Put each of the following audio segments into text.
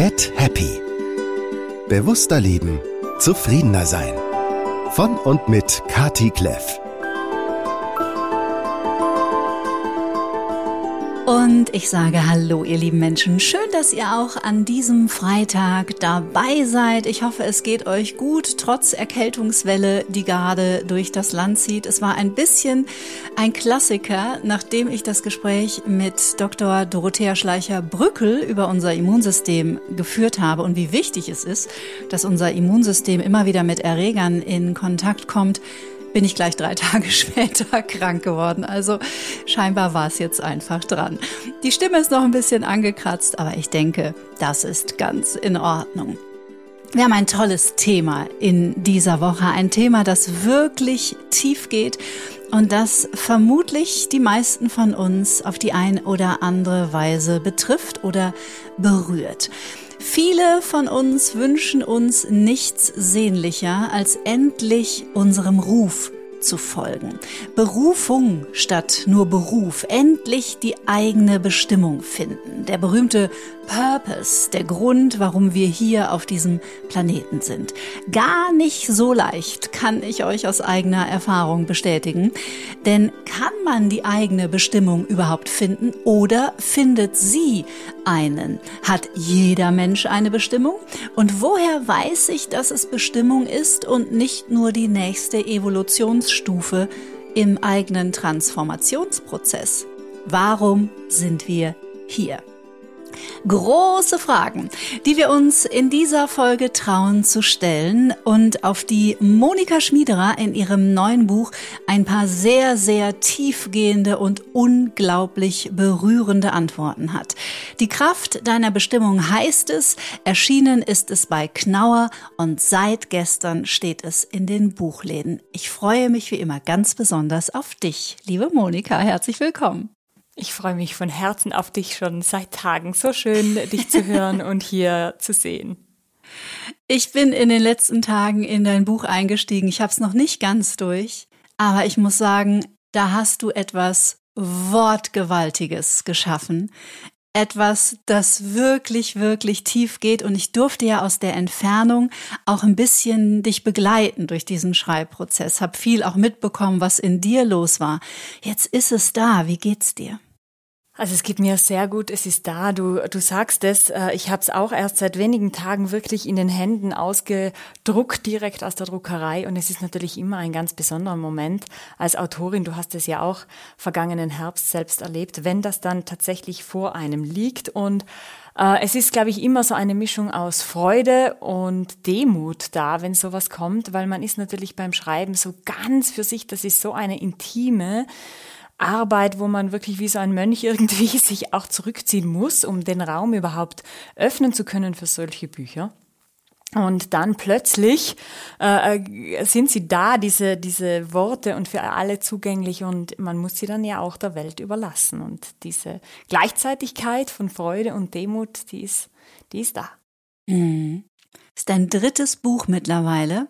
Get Happy. Bewusster leben, zufriedener sein. Von und mit Kati Kleff. Und ich sage Hallo, ihr lieben Menschen. Schön, dass ihr auch an diesem Freitag dabei seid. Ich hoffe, es geht euch gut, trotz Erkältungswelle, die gerade durch das Land zieht. Es war ein bisschen ein Klassiker, nachdem ich das Gespräch mit Dr. Dorothea Schleicher-Brückel über unser Immunsystem geführt habe und wie wichtig es ist, dass unser Immunsystem immer wieder mit Erregern in Kontakt kommt bin ich gleich drei Tage später krank geworden. Also scheinbar war es jetzt einfach dran. Die Stimme ist noch ein bisschen angekratzt, aber ich denke, das ist ganz in Ordnung. Wir haben ein tolles Thema in dieser Woche. Ein Thema, das wirklich tief geht und das vermutlich die meisten von uns auf die ein oder andere Weise betrifft oder berührt. Viele von uns wünschen uns nichts sehnlicher, als endlich unserem Ruf zu folgen. Berufung statt nur Beruf. Endlich die eigene Bestimmung finden. Der berühmte Purpose, der Grund, warum wir hier auf diesem Planeten sind. Gar nicht so leicht, kann ich euch aus eigener Erfahrung bestätigen. Denn kann man die eigene Bestimmung überhaupt finden oder findet sie einen? Hat jeder Mensch eine Bestimmung? Und woher weiß ich, dass es Bestimmung ist und nicht nur die nächste Evolutionsstufe im eigenen Transformationsprozess? Warum sind wir hier? Große Fragen, die wir uns in dieser Folge trauen zu stellen und auf die Monika Schmiederer in ihrem neuen Buch ein paar sehr, sehr tiefgehende und unglaublich berührende Antworten hat. Die Kraft deiner Bestimmung heißt es, erschienen ist es bei Knauer und seit gestern steht es in den Buchläden. Ich freue mich wie immer ganz besonders auf dich, liebe Monika. Herzlich willkommen. Ich freue mich von Herzen auf dich schon seit Tagen. So schön, dich zu hören und hier zu sehen. Ich bin in den letzten Tagen in dein Buch eingestiegen. Ich habe es noch nicht ganz durch, aber ich muss sagen, da hast du etwas Wortgewaltiges geschaffen. Etwas, das wirklich, wirklich tief geht. Und ich durfte ja aus der Entfernung auch ein bisschen dich begleiten durch diesen Schreibprozess. Hab viel auch mitbekommen, was in dir los war. Jetzt ist es da. Wie geht's dir? Also es geht mir sehr gut, es ist da, du, du sagst es, äh, ich habe es auch erst seit wenigen Tagen wirklich in den Händen ausgedruckt, direkt aus der Druckerei. Und es ist natürlich immer ein ganz besonderer Moment als Autorin, du hast es ja auch vergangenen Herbst selbst erlebt, wenn das dann tatsächlich vor einem liegt. Und äh, es ist, glaube ich, immer so eine Mischung aus Freude und Demut da, wenn sowas kommt, weil man ist natürlich beim Schreiben so ganz für sich, das ist so eine intime, Arbeit, wo man wirklich wie so ein Mönch irgendwie sich auch zurückziehen muss, um den Raum überhaupt öffnen zu können für solche Bücher. Und dann plötzlich äh, äh, sind sie da, diese, diese Worte und für alle zugänglich und man muss sie dann ja auch der Welt überlassen. Und diese Gleichzeitigkeit von Freude und Demut, die ist, die ist da. Mhm. Ist dein drittes Buch mittlerweile.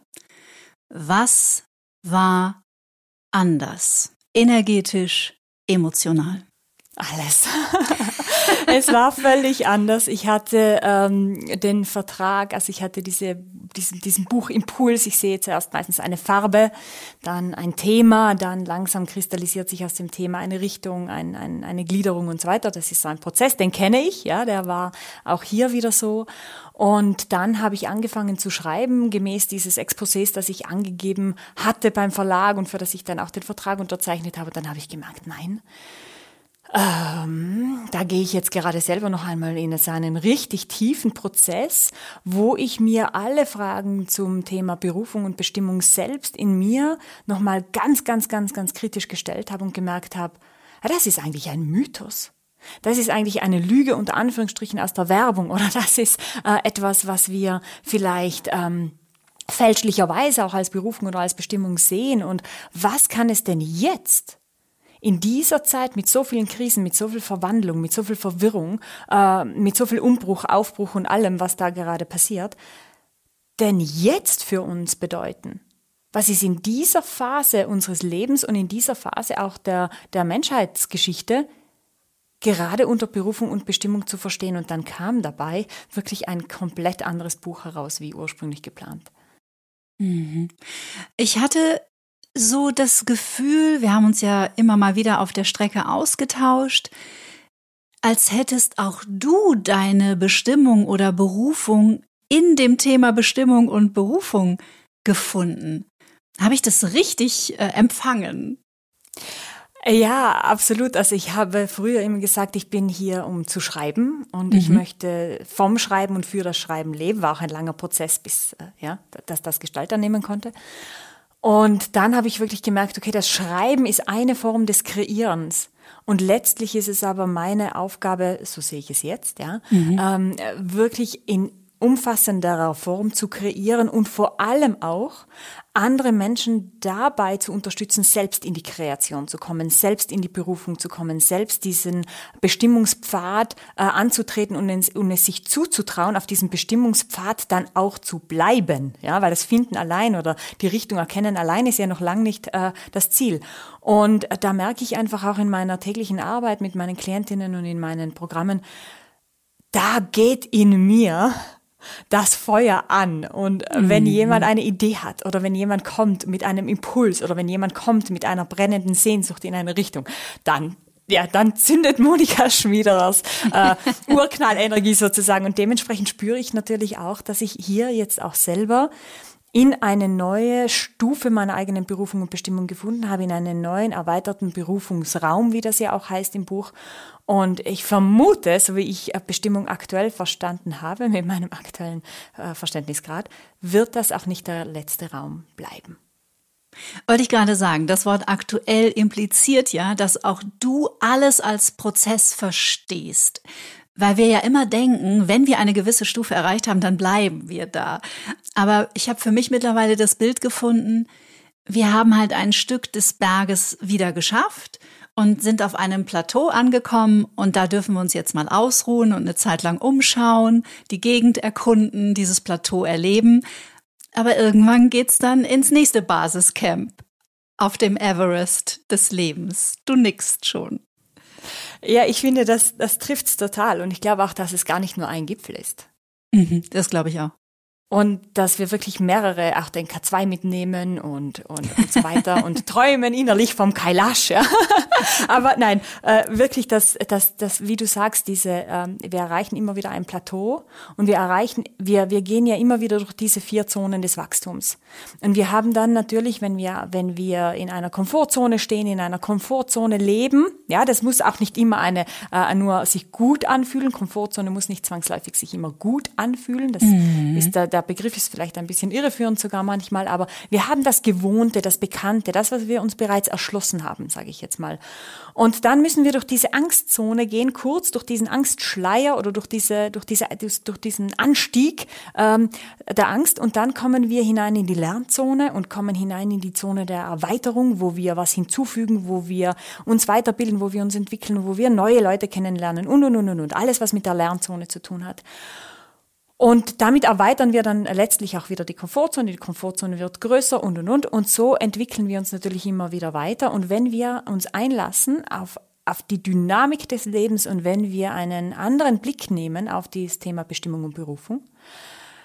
Was war anders? Energetisch, emotional? Alles. es war völlig anders. Ich hatte ähm, den Vertrag, also ich hatte diese, diesen, diesen Buchimpuls. Ich sehe zuerst meistens eine Farbe, dann ein Thema, dann langsam kristallisiert sich aus dem Thema eine Richtung, ein, ein, eine Gliederung und so weiter. Das ist so ein Prozess, den kenne ich, ja, der war auch hier wieder so. Und dann habe ich angefangen zu schreiben, gemäß dieses Exposés, das ich angegeben hatte beim Verlag und für das ich dann auch den Vertrag unterzeichnet habe. dann habe ich gemerkt, nein, ähm, da gehe ich jetzt gerade selber noch einmal in einen richtig tiefen Prozess, wo ich mir alle Fragen zum Thema Berufung und Bestimmung selbst in mir nochmal ganz, ganz, ganz, ganz kritisch gestellt habe und gemerkt habe, das ist eigentlich ein Mythos. Das ist eigentlich eine Lüge unter Anführungsstrichen aus der Werbung oder das ist äh, etwas, was wir vielleicht ähm, fälschlicherweise auch als Berufung oder als Bestimmung sehen. Und was kann es denn jetzt in dieser Zeit mit so vielen Krisen, mit so viel Verwandlung, mit so viel Verwirrung, äh, mit so viel Umbruch, Aufbruch und allem, was da gerade passiert, denn jetzt für uns bedeuten? Was ist in dieser Phase unseres Lebens und in dieser Phase auch der, der Menschheitsgeschichte gerade unter Berufung und Bestimmung zu verstehen. Und dann kam dabei wirklich ein komplett anderes Buch heraus, wie ursprünglich geplant. Mhm. Ich hatte so das Gefühl, wir haben uns ja immer mal wieder auf der Strecke ausgetauscht, als hättest auch du deine Bestimmung oder Berufung in dem Thema Bestimmung und Berufung gefunden. Habe ich das richtig äh, empfangen? Ja, absolut. Also ich habe früher immer gesagt, ich bin hier, um zu schreiben und mhm. ich möchte vom Schreiben und für das Schreiben leben. War auch ein langer Prozess, bis äh, ja, dass das Gestalt annehmen konnte. Und dann habe ich wirklich gemerkt, okay, das Schreiben ist eine Form des Kreierens. Und letztlich ist es aber meine Aufgabe, so sehe ich es jetzt, ja, mhm. ähm, wirklich in umfassenderer Form zu kreieren und vor allem auch andere Menschen dabei zu unterstützen, selbst in die Kreation zu kommen, selbst in die Berufung zu kommen, selbst diesen Bestimmungspfad äh, anzutreten und, ins, und es sich zuzutrauen, auf diesem Bestimmungspfad dann auch zu bleiben. Ja, weil das Finden allein oder die Richtung erkennen allein ist ja noch lang nicht äh, das Ziel. Und da merke ich einfach auch in meiner täglichen Arbeit mit meinen Klientinnen und in meinen Programmen, da geht in mir das Feuer an. Und mhm. wenn jemand eine Idee hat oder wenn jemand kommt mit einem Impuls oder wenn jemand kommt mit einer brennenden Sehnsucht in eine Richtung, dann ja, dann zündet Monika Schmiederers äh, Urknallenergie sozusagen. Und dementsprechend spüre ich natürlich auch, dass ich hier jetzt auch selber in eine neue Stufe meiner eigenen Berufung und Bestimmung gefunden habe, in einen neuen erweiterten Berufungsraum, wie das ja auch heißt im Buch. Und ich vermute, so wie ich äh, Bestimmung aktuell verstanden habe, mit meinem aktuellen äh, Verständnisgrad, wird das auch nicht der letzte Raum bleiben. Wollte ich gerade sagen, das Wort aktuell impliziert ja, dass auch du alles als Prozess verstehst. Weil wir ja immer denken, wenn wir eine gewisse Stufe erreicht haben, dann bleiben wir da. Aber ich habe für mich mittlerweile das Bild gefunden, wir haben halt ein Stück des Berges wieder geschafft und sind auf einem Plateau angekommen und da dürfen wir uns jetzt mal ausruhen und eine Zeit lang umschauen, die Gegend erkunden, dieses Plateau erleben. Aber irgendwann geht's dann ins nächste Basiscamp auf dem Everest des Lebens. Du nickst schon. Ja, ich finde, das, das trifft's total. Und ich glaube auch, dass es gar nicht nur ein Gipfel ist. Mhm, das glaube ich auch und dass wir wirklich mehrere, auch den K2 mitnehmen und, und, und so weiter und träumen innerlich vom Kailash. Ja. Aber nein, äh, wirklich, dass, dass, dass, wie du sagst, diese, ähm, wir erreichen immer wieder ein Plateau und wir erreichen, wir, wir gehen ja immer wieder durch diese vier Zonen des Wachstums. Und wir haben dann natürlich, wenn wir, wenn wir in einer Komfortzone stehen, in einer Komfortzone leben, ja, das muss auch nicht immer eine, äh, nur sich gut anfühlen. Komfortzone muss nicht zwangsläufig sich immer gut anfühlen. Das mhm. ist der, der der Begriff ist vielleicht ein bisschen irreführend sogar manchmal, aber wir haben das Gewohnte, das Bekannte, das, was wir uns bereits erschlossen haben, sage ich jetzt mal. Und dann müssen wir durch diese Angstzone gehen, kurz durch diesen Angstschleier oder durch diese, durch diese, durch diesen Anstieg ähm, der Angst. Und dann kommen wir hinein in die Lernzone und kommen hinein in die Zone der Erweiterung, wo wir was hinzufügen, wo wir uns weiterbilden, wo wir uns entwickeln, wo wir neue Leute kennenlernen und und und und und alles, was mit der Lernzone zu tun hat. Und damit erweitern wir dann letztlich auch wieder die Komfortzone. Die Komfortzone wird größer und und und. Und so entwickeln wir uns natürlich immer wieder weiter. Und wenn wir uns einlassen auf auf die Dynamik des Lebens und wenn wir einen anderen Blick nehmen auf dieses Thema Bestimmung und Berufung,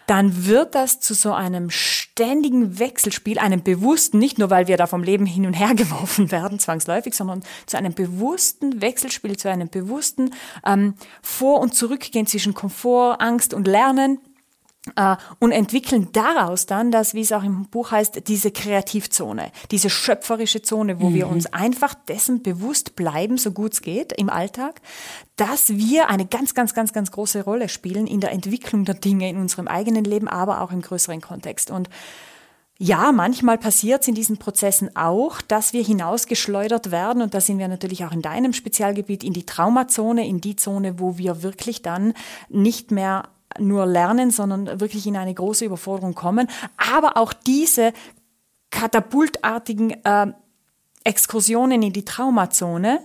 dann wird das zu so einem ständigen Wechselspiel, einem bewussten, nicht nur weil wir da vom Leben hin und her geworfen werden, zwangsläufig, sondern zu einem bewussten Wechselspiel, zu einem bewussten ähm, Vor- und Zurückgehen zwischen Komfort, Angst und Lernen und entwickeln daraus dann das, wie es auch im Buch heißt, diese Kreativzone, diese schöpferische Zone, wo mhm. wir uns einfach dessen bewusst bleiben, so gut es geht im Alltag, dass wir eine ganz, ganz, ganz, ganz große Rolle spielen in der Entwicklung der Dinge in unserem eigenen Leben, aber auch im größeren Kontext. Und ja, manchmal passiert es in diesen Prozessen auch, dass wir hinausgeschleudert werden und da sind wir natürlich auch in deinem Spezialgebiet in die Traumazone, in die Zone, wo wir wirklich dann nicht mehr nur lernen, sondern wirklich in eine große Überforderung kommen. Aber auch diese katapultartigen äh, Exkursionen in die Traumazone,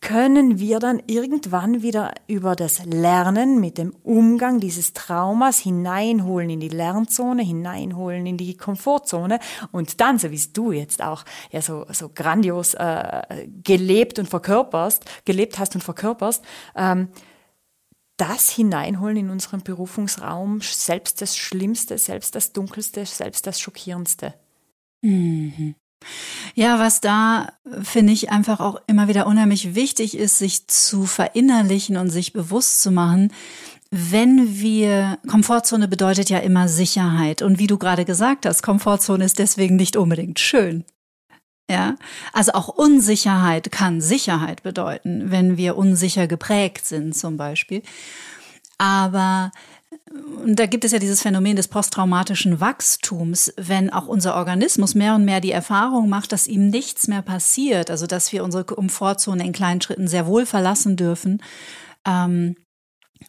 können wir dann irgendwann wieder über das Lernen mit dem Umgang dieses Traumas hineinholen in die Lernzone, hineinholen in die Komfortzone und dann, so wie du jetzt auch ja so, so grandios äh, gelebt und verkörperst, gelebt hast und verkörperst, ähm, das hineinholen in unseren Berufungsraum, selbst das Schlimmste, selbst das Dunkelste, selbst das Schockierendste. Mhm. Ja, was da finde ich einfach auch immer wieder unheimlich wichtig ist, sich zu verinnerlichen und sich bewusst zu machen, wenn wir, Komfortzone bedeutet ja immer Sicherheit. Und wie du gerade gesagt hast, Komfortzone ist deswegen nicht unbedingt schön. Ja, also auch Unsicherheit kann Sicherheit bedeuten, wenn wir unsicher geprägt sind zum Beispiel. Aber und da gibt es ja dieses Phänomen des posttraumatischen Wachstums, wenn auch unser Organismus mehr und mehr die Erfahrung macht, dass ihm nichts mehr passiert, also dass wir unsere Komfortzone in kleinen Schritten sehr wohl verlassen dürfen, ähm,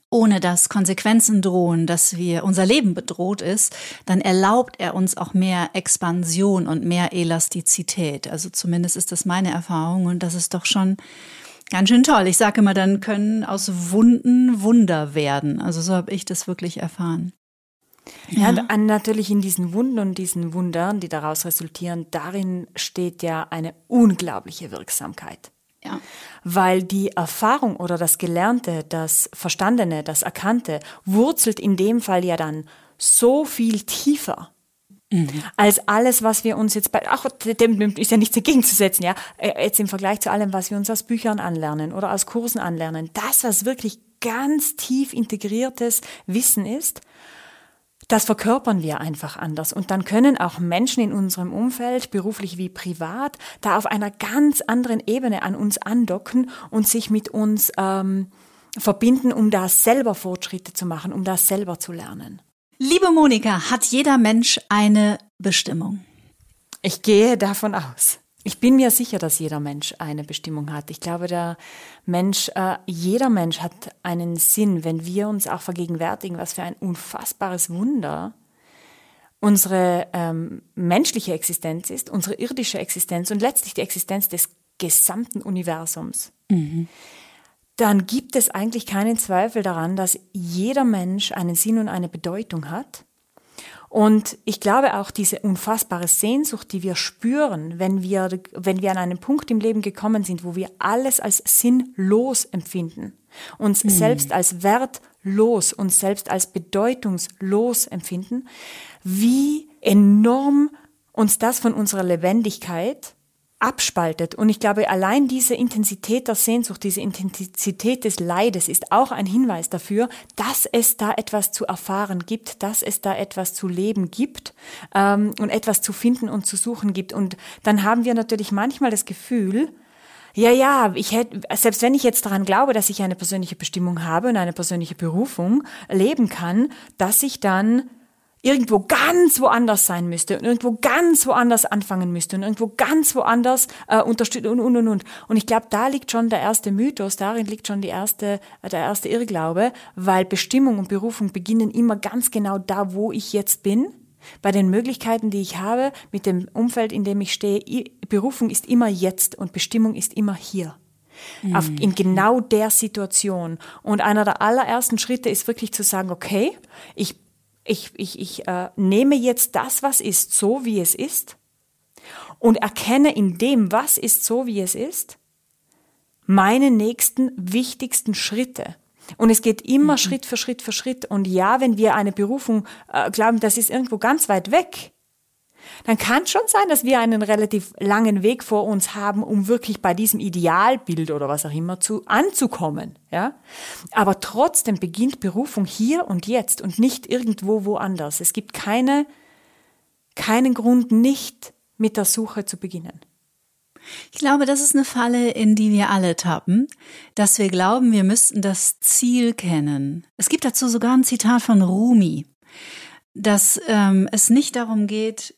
ohne dass Konsequenzen drohen, dass wir unser Leben bedroht ist, dann erlaubt er uns auch mehr Expansion und mehr Elastizität. Also zumindest ist das meine Erfahrung und das ist doch schon Ganz schön toll. Ich sage immer, dann können aus Wunden Wunder werden. Also so habe ich das wirklich erfahren. Ja, ja natürlich in diesen Wunden und diesen Wundern, die daraus resultieren, darin steht ja eine unglaubliche Wirksamkeit. Ja. Weil die Erfahrung oder das Gelernte, das Verstandene, das Erkannte wurzelt in dem Fall ja dann so viel tiefer Mhm. Als alles, was wir uns jetzt bei, ach, dem ist ja nichts entgegenzusetzen, ja. Äh, jetzt im Vergleich zu allem, was wir uns aus Büchern anlernen oder aus Kursen anlernen. Das, was wirklich ganz tief integriertes Wissen ist, das verkörpern wir einfach anders. Und dann können auch Menschen in unserem Umfeld, beruflich wie privat, da auf einer ganz anderen Ebene an uns andocken und sich mit uns ähm, verbinden, um da selber Fortschritte zu machen, um da selber zu lernen. Liebe Monika, hat jeder Mensch eine Bestimmung? Ich gehe davon aus. Ich bin mir sicher, dass jeder Mensch eine Bestimmung hat. Ich glaube, der Mensch, äh, jeder Mensch hat einen Sinn, wenn wir uns auch vergegenwärtigen, was für ein unfassbares Wunder unsere ähm, menschliche Existenz ist, unsere irdische Existenz und letztlich die Existenz des gesamten Universums. Mhm dann gibt es eigentlich keinen Zweifel daran, dass jeder Mensch einen Sinn und eine Bedeutung hat. Und ich glaube auch diese unfassbare Sehnsucht, die wir spüren, wenn wir, wenn wir an einen Punkt im Leben gekommen sind, wo wir alles als sinnlos empfinden, uns mhm. selbst als wertlos, uns selbst als bedeutungslos empfinden, wie enorm uns das von unserer Lebendigkeit abspaltet. Und ich glaube, allein diese Intensität der Sehnsucht, diese Intensität des Leides ist auch ein Hinweis dafür, dass es da etwas zu erfahren gibt, dass es da etwas zu leben gibt ähm, und etwas zu finden und zu suchen gibt. Und dann haben wir natürlich manchmal das Gefühl, ja, ja, ich hätte, selbst wenn ich jetzt daran glaube, dass ich eine persönliche Bestimmung habe und eine persönliche Berufung leben kann, dass ich dann irgendwo ganz woanders sein müsste und irgendwo ganz woanders anfangen müsste und irgendwo ganz woanders äh, unterstützen und, und, und, und. Und ich glaube, da liegt schon der erste Mythos, darin liegt schon die erste, äh, der erste Irrglaube, weil Bestimmung und Berufung beginnen immer ganz genau da, wo ich jetzt bin, bei den Möglichkeiten, die ich habe, mit dem Umfeld, in dem ich stehe. Berufung ist immer jetzt und Bestimmung ist immer hier. Auf, in genau der Situation. Und einer der allerersten Schritte ist wirklich zu sagen, okay, ich ich, ich, ich äh, nehme jetzt das, was ist, so wie es ist und erkenne in dem, was ist, so wie es ist, meine nächsten wichtigsten Schritte. Und es geht immer mhm. Schritt für Schritt für Schritt. Und ja, wenn wir eine Berufung äh, glauben, das ist irgendwo ganz weit weg, dann kann es schon sein, dass wir einen relativ langen Weg vor uns haben, um wirklich bei diesem Idealbild oder was auch immer zu anzukommen, ja. Aber trotzdem beginnt Berufung hier und jetzt und nicht irgendwo woanders. Es gibt keine, keinen Grund, nicht mit der Suche zu beginnen. Ich glaube, das ist eine Falle, in die wir alle tappen, dass wir glauben, wir müssten das Ziel kennen. Es gibt dazu sogar ein Zitat von Rumi, dass ähm, es nicht darum geht,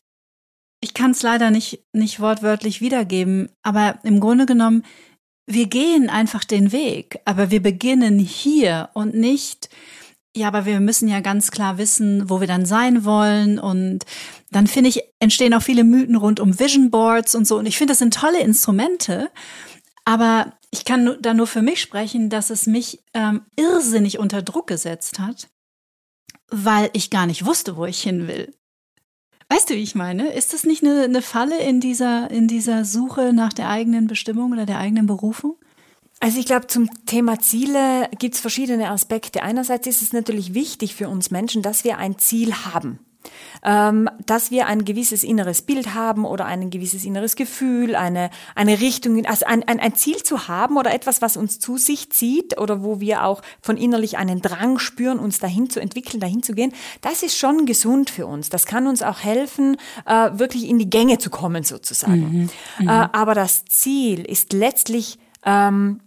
ich kann es leider nicht, nicht wortwörtlich wiedergeben, aber im Grunde genommen, wir gehen einfach den Weg, aber wir beginnen hier und nicht, ja, aber wir müssen ja ganz klar wissen, wo wir dann sein wollen. Und dann finde ich, entstehen auch viele Mythen rund um Vision Boards und so. Und ich finde, das sind tolle Instrumente. Aber Ich kann da nur für mich sprechen, dass es mich ähm, irrsinnig unter Druck gesetzt hat, weil ich gar nicht wusste, wo ich hin will. Weißt du, wie ich meine? Ist das nicht eine, eine Falle in dieser, in dieser Suche nach der eigenen Bestimmung oder der eigenen Berufung? Also ich glaube, zum Thema Ziele gibt es verschiedene Aspekte. Einerseits ist es natürlich wichtig für uns Menschen, dass wir ein Ziel haben. Ähm, dass wir ein gewisses inneres Bild haben oder ein gewisses inneres Gefühl, eine, eine Richtung, also ein, ein, ein Ziel zu haben oder etwas, was uns zu sich zieht oder wo wir auch von innerlich einen Drang spüren, uns dahin zu entwickeln, dahin zu gehen, das ist schon gesund für uns. Das kann uns auch helfen, äh, wirklich in die Gänge zu kommen sozusagen. Mhm. Mhm. Äh, aber das Ziel ist letztlich ähm,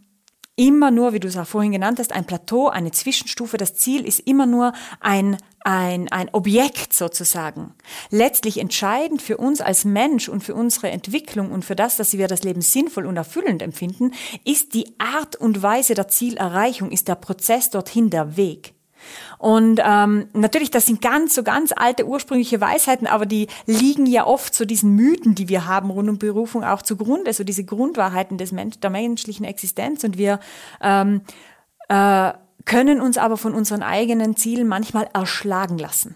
immer nur, wie du es auch vorhin genannt hast, ein Plateau, eine Zwischenstufe. Das Ziel ist immer nur ein, ein, ein Objekt sozusagen. Letztlich entscheidend für uns als Mensch und für unsere Entwicklung und für das, dass wir das Leben sinnvoll und erfüllend empfinden, ist die Art und Weise der Zielerreichung, ist der Prozess dorthin der Weg. Und ähm, natürlich, das sind ganz so ganz alte ursprüngliche Weisheiten, aber die liegen ja oft so diesen Mythen, die wir haben rund um Berufung auch zugrunde, so diese Grundwahrheiten des Mensch, der menschlichen Existenz. Und wir ähm, äh, können uns aber von unseren eigenen Zielen manchmal erschlagen lassen.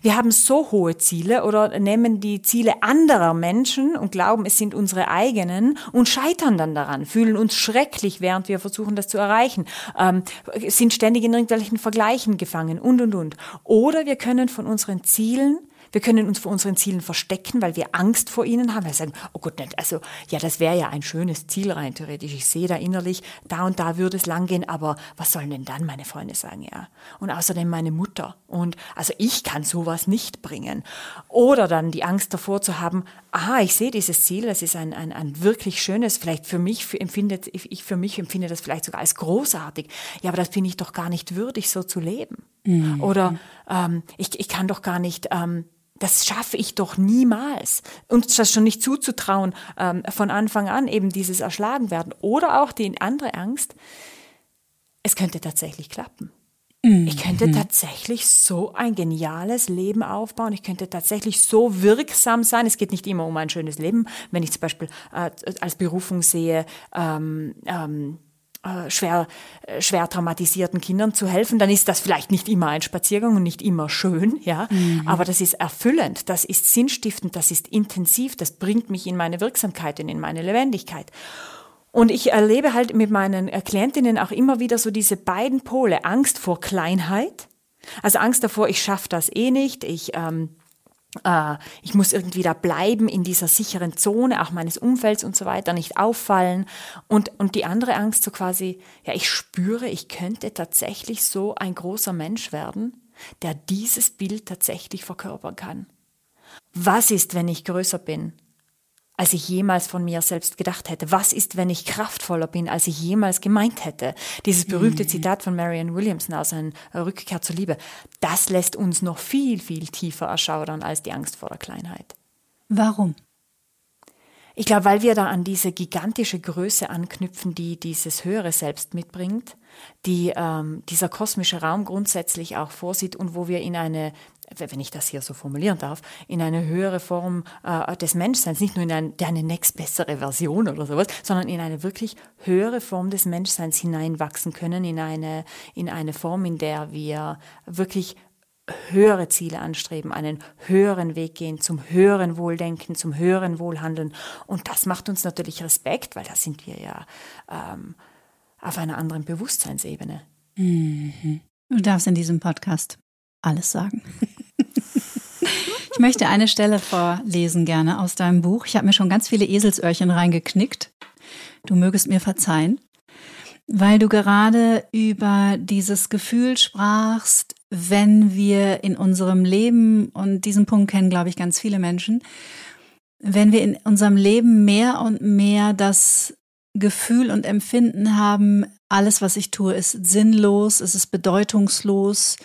Wir haben so hohe Ziele oder nehmen die Ziele anderer Menschen und glauben, es sind unsere eigenen und scheitern dann daran, fühlen uns schrecklich, während wir versuchen, das zu erreichen, ähm, sind ständig in irgendwelchen Vergleichen gefangen und, und, und. Oder wir können von unseren Zielen wir können uns vor unseren Zielen verstecken, weil wir Angst vor ihnen haben. Wir sagen, oh Gott, nicht, also ja, das wäre ja ein schönes Ziel rein theoretisch. Ich sehe da innerlich, da und da würde es langgehen, aber was sollen denn dann meine Freunde sagen, ja? Und außerdem meine Mutter. Und also ich kann sowas nicht bringen. Oder dann die Angst davor zu haben, aha, ich sehe dieses Ziel, das ist ein, ein, ein wirklich schönes, vielleicht für mich für, empfindet, ich für mich empfinde das vielleicht sogar als großartig. Ja, aber das bin ich doch gar nicht würdig, so zu leben. Mhm. Oder ähm, ich, ich kann doch gar nicht ähm, das schaffe ich doch niemals. Uns das schon nicht zuzutrauen, ähm, von Anfang an eben dieses Erschlagen werden. Oder auch die andere Angst, es könnte tatsächlich klappen. Ich könnte mhm. tatsächlich so ein geniales Leben aufbauen. Ich könnte tatsächlich so wirksam sein. Es geht nicht immer um ein schönes Leben. Wenn ich zum Beispiel äh, als Berufung sehe, ähm, ähm, äh, schwer, äh, schwer traumatisierten Kindern zu helfen, dann ist das vielleicht nicht immer ein Spaziergang und nicht immer schön, ja, mhm. aber das ist erfüllend, das ist sinnstiftend, das ist intensiv, das bringt mich in meine Wirksamkeit und in meine Lebendigkeit. Und ich erlebe halt mit meinen äh, Klientinnen auch immer wieder so diese beiden Pole, Angst vor Kleinheit, also Angst davor, ich schaffe das eh nicht, ich ähm, äh, ich muss irgendwie da bleiben in dieser sicheren Zone, auch meines Umfelds und so weiter, nicht auffallen. Und, und die andere Angst so quasi, ja, ich spüre, ich könnte tatsächlich so ein großer Mensch werden, der dieses Bild tatsächlich verkörpern kann. Was ist, wenn ich größer bin? Als ich jemals von mir selbst gedacht hätte. Was ist, wenn ich kraftvoller bin, als ich jemals gemeint hätte? Dieses berühmte mhm. Zitat von Marianne Williamson aus einer Rückkehr zur Liebe, das lässt uns noch viel, viel tiefer erschaudern als die Angst vor der Kleinheit. Warum? Ich glaube, weil wir da an diese gigantische Größe anknüpfen, die dieses höhere Selbst mitbringt, die ähm, dieser kosmische Raum grundsätzlich auch vorsieht und wo wir in eine wenn ich das hier so formulieren darf, in eine höhere Form äh, des Menschseins, nicht nur in ein, eine nächstbessere Version oder sowas, sondern in eine wirklich höhere Form des Menschseins hineinwachsen können, in eine, in eine Form, in der wir wirklich höhere Ziele anstreben, einen höheren Weg gehen, zum höheren Wohldenken, zum höheren Wohlhandeln. Und das macht uns natürlich Respekt, weil da sind wir ja ähm, auf einer anderen Bewusstseinsebene. Mhm. Du darfst in diesem Podcast alles sagen. Ich möchte eine Stelle vorlesen gerne aus deinem Buch. Ich habe mir schon ganz viele Eselsöhrchen reingeknickt. Du mögest mir verzeihen, weil du gerade über dieses Gefühl sprachst, wenn wir in unserem Leben, und diesen Punkt kennen, glaube ich, ganz viele Menschen, wenn wir in unserem Leben mehr und mehr das Gefühl und Empfinden haben, alles, was ich tue, ist sinnlos, es ist bedeutungslos,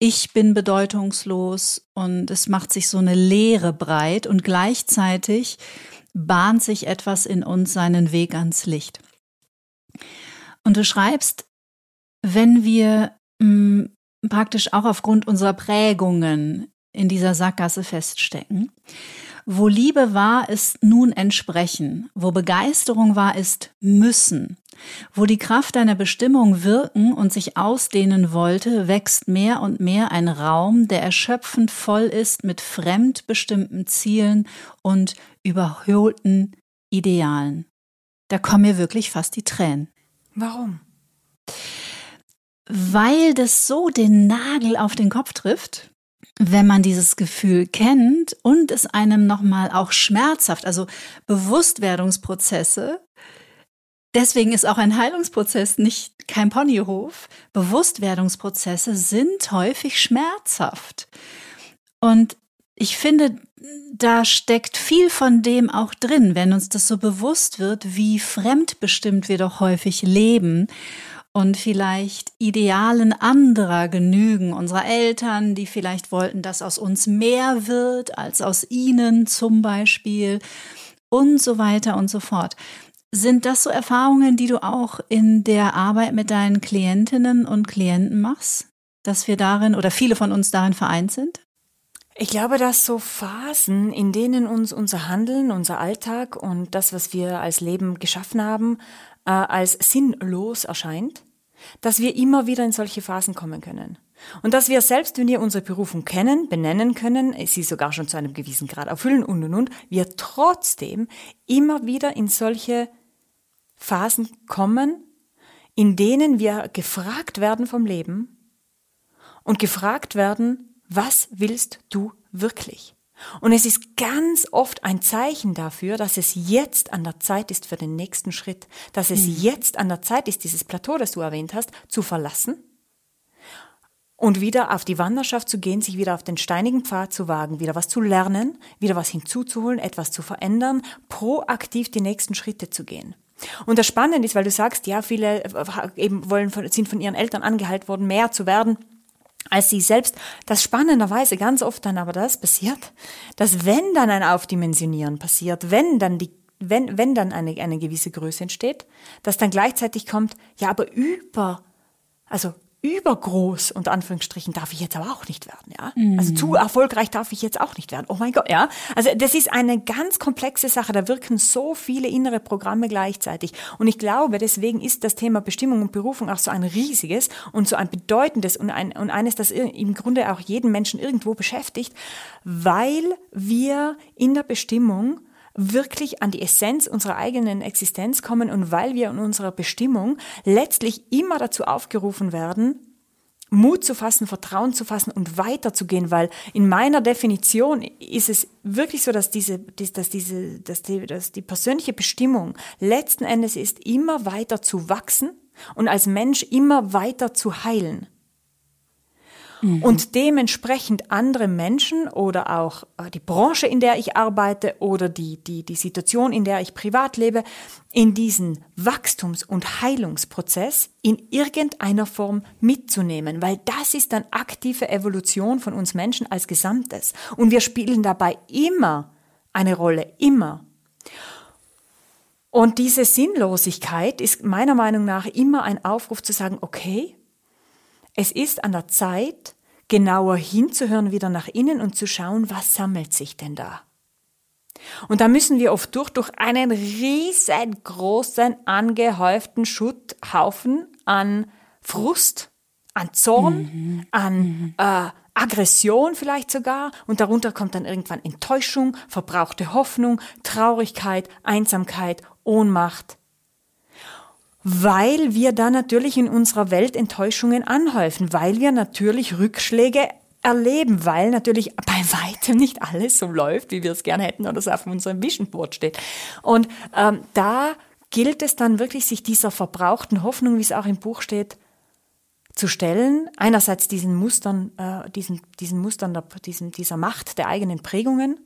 ich bin bedeutungslos und es macht sich so eine Leere breit und gleichzeitig bahnt sich etwas in uns seinen Weg ans Licht. Und du schreibst, wenn wir mh, mm, praktisch auch aufgrund unserer Prägungen in dieser Sackgasse feststecken Wo Liebe war, ist nun entsprechen. Wo Begeisterung war, ist müssen. Wo die Kraft deiner Bestimmung wirken und sich ausdehnen wollte, wächst mehr und mehr ein Raum, der erschöpfend voll ist mit fremdbestimmten Zielen und überholten Idealen. Da kommen mir wirklich fast die Tränen. Warum? Weil das so den Nagel auf den Kopf trifft wenn man dieses Gefühl kennt und es einem nochmal auch schmerzhaft, also Bewusstwerdungsprozesse, deswegen ist auch ein Heilungsprozess nicht kein Ponyhof, Bewusstwerdungsprozesse sind häufig schmerzhaft. Und ich finde, da steckt viel von dem auch drin, wenn uns das so bewusst wird, wie fremdbestimmt wir doch häufig leben und vielleicht Idealen anderer genügen, unserer Eltern, die vielleicht wollten, dass aus uns mehr wird als aus ihnen zum Beispiel und so weiter und so fort. Sind das so Erfahrungen, die du auch in der Arbeit mit deinen Klientinnen und Klienten machst? Dass wir darin oder viele von uns darin vereint sind? Ich glaube, dass so Phasen, in denen uns unser Handeln, unser Alltag und das, was wir als Leben geschaffen haben, äh, als sinnlos erscheint, dass wir immer wieder in solche Phasen kommen können. Und dass wir selbst, wenn wir unsere Berufung kennen, benennen können, sie sogar schon zu einem gewissen Grad erfüllen und und und, wir trotzdem immer wieder in solche Phasen kommen, in denen wir gefragt werden vom Leben und gefragt werden, was willst du wirklich? Und es ist ganz oft ein Zeichen dafür, dass es jetzt an der Zeit ist für den nächsten Schritt, dass es mhm. jetzt an der Zeit ist, dieses Plateau, das du erwähnt hast, zu verlassen und wieder auf die Wanderschaft zu gehen, sich wieder auf den steinigen Pfad zu wagen, wieder was zu lernen, wieder was hinzuzuholen, etwas zu verändern, proaktiv die nächsten Schritte zu gehen. Und das Spannende ist, weil du sagst, ja, viele eben wollen, sind von ihren Eltern angehalten worden, mehr zu werden als sie selbst. Das spannenderweise ganz oft dann aber das passiert, dass wenn dann ein Aufdimensionieren passiert, wenn dann die wenn, wenn dann eine, eine gewisse Größe entsteht, dass dann gleichzeitig kommt, ja, aber über, also übergroß, unter Anführungsstrichen, darf ich jetzt aber auch nicht werden, ja. Mhm. Also zu erfolgreich darf ich jetzt auch nicht werden. Oh mein Gott, ja. Also das ist eine ganz komplexe Sache. Da wirken so viele innere Programme gleichzeitig. Und ich glaube, deswegen ist das Thema Bestimmung und Berufung auch so ein riesiges und so ein bedeutendes und, ein, und eines, das im Grunde auch jeden Menschen irgendwo beschäftigt, weil wir in der Bestimmung wirklich an die Essenz unserer eigenen Existenz kommen und weil wir in unserer Bestimmung letztlich immer dazu aufgerufen werden, Mut zu fassen, Vertrauen zu fassen und weiterzugehen, weil in meiner Definition ist es wirklich so, dass diese, dass diese, dass die, dass die persönliche Bestimmung letzten Endes ist, immer weiter zu wachsen und als Mensch immer weiter zu heilen mhm. und dementsprechend andere Menschen oder auch äh, die Branche, in der ich arbeite oder die, die, die Situation, in der ich privat lebe, in diesen Wachstums- und Heilungsprozess in irgendeiner Form mitzunehmen, weil das ist dann aktive Evolution von uns Menschen als Gesamtes. Und wir spielen dabei immer eine Rolle, immer. Und diese Sinnlosigkeit ist meiner Meinung nach immer ein Aufruf zu sagen, okay, es ist an der Zeit, genauer hinzuhören wieder nach innen und zu schauen, was sammelt sich denn da. Und da müssen wir oft durch, durch einen riesengroßen, angehäuften Schutthaufen an Frust, an Zorn, mhm. an mhm. Äh, Aggression vielleicht sogar und darunter kommt dann irgendwann Enttäuschung, verbrauchte Hoffnung, Traurigkeit, Einsamkeit, Ohnmacht, weil wir da natürlich in unserer Welt Enttäuschungen anhäufen, weil wir natürlich Rückschläge erleben, weil natürlich bei weitem nicht alles so läuft, wie wir es gerne hätten oder so auf unserem Vision Board steht. Und ähm, da gilt es dann wirklich, sich dieser verbrauchten Hoffnung, wie es auch im Buch steht, zu stellen. Einerseits diesen Mustern, äh, diesen, diesen Mustern, der, diesen, dieser Macht der eigenen Prägungen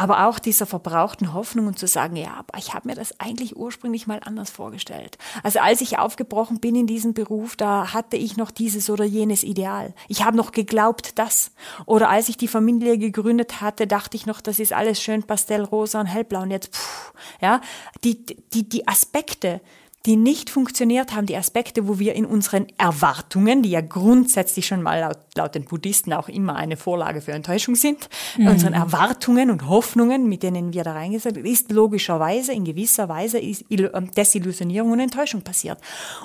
aber auch dieser verbrauchten Hoffnung und zu sagen, ja, aber ich habe mir das eigentlich ursprünglich mal anders vorgestellt. Also als ich aufgebrochen bin in diesem Beruf, da hatte ich noch dieses oder jenes Ideal. Ich habe noch geglaubt, das. Oder als ich die Familie gegründet hatte, dachte ich noch, das ist alles schön pastellrosa und hellblau und jetzt, pff, ja, die, die, die Aspekte, die nicht funktioniert haben, die Aspekte, wo wir in unseren Erwartungen, die ja grundsätzlich schon mal laut, laut den Buddhisten auch immer eine Vorlage für Enttäuschung sind, mhm. unseren Erwartungen und Hoffnungen, mit denen wir da reingesetzt sind, ist logischerweise, in gewisser Weise ist ähm, Desillusionierung und Enttäuschung passiert.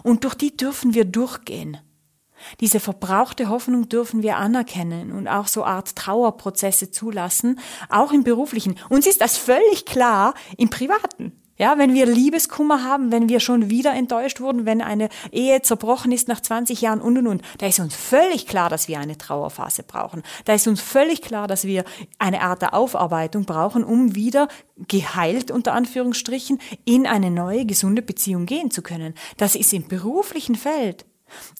Und durch die dürfen wir durchgehen. Diese verbrauchte Hoffnung dürfen wir anerkennen und auch so Art Trauerprozesse zulassen, auch im beruflichen. Uns ist das völlig klar im privaten. Ja, wenn wir Liebeskummer haben, wenn wir schon wieder enttäuscht wurden, wenn eine Ehe zerbrochen ist nach 20 Jahren und und und, da ist uns völlig klar, dass wir eine Trauerphase brauchen. Da ist uns völlig klar, dass wir eine Art der Aufarbeitung brauchen, um wieder geheilt unter Anführungsstrichen in eine neue gesunde Beziehung gehen zu können. Das ist im beruflichen Feld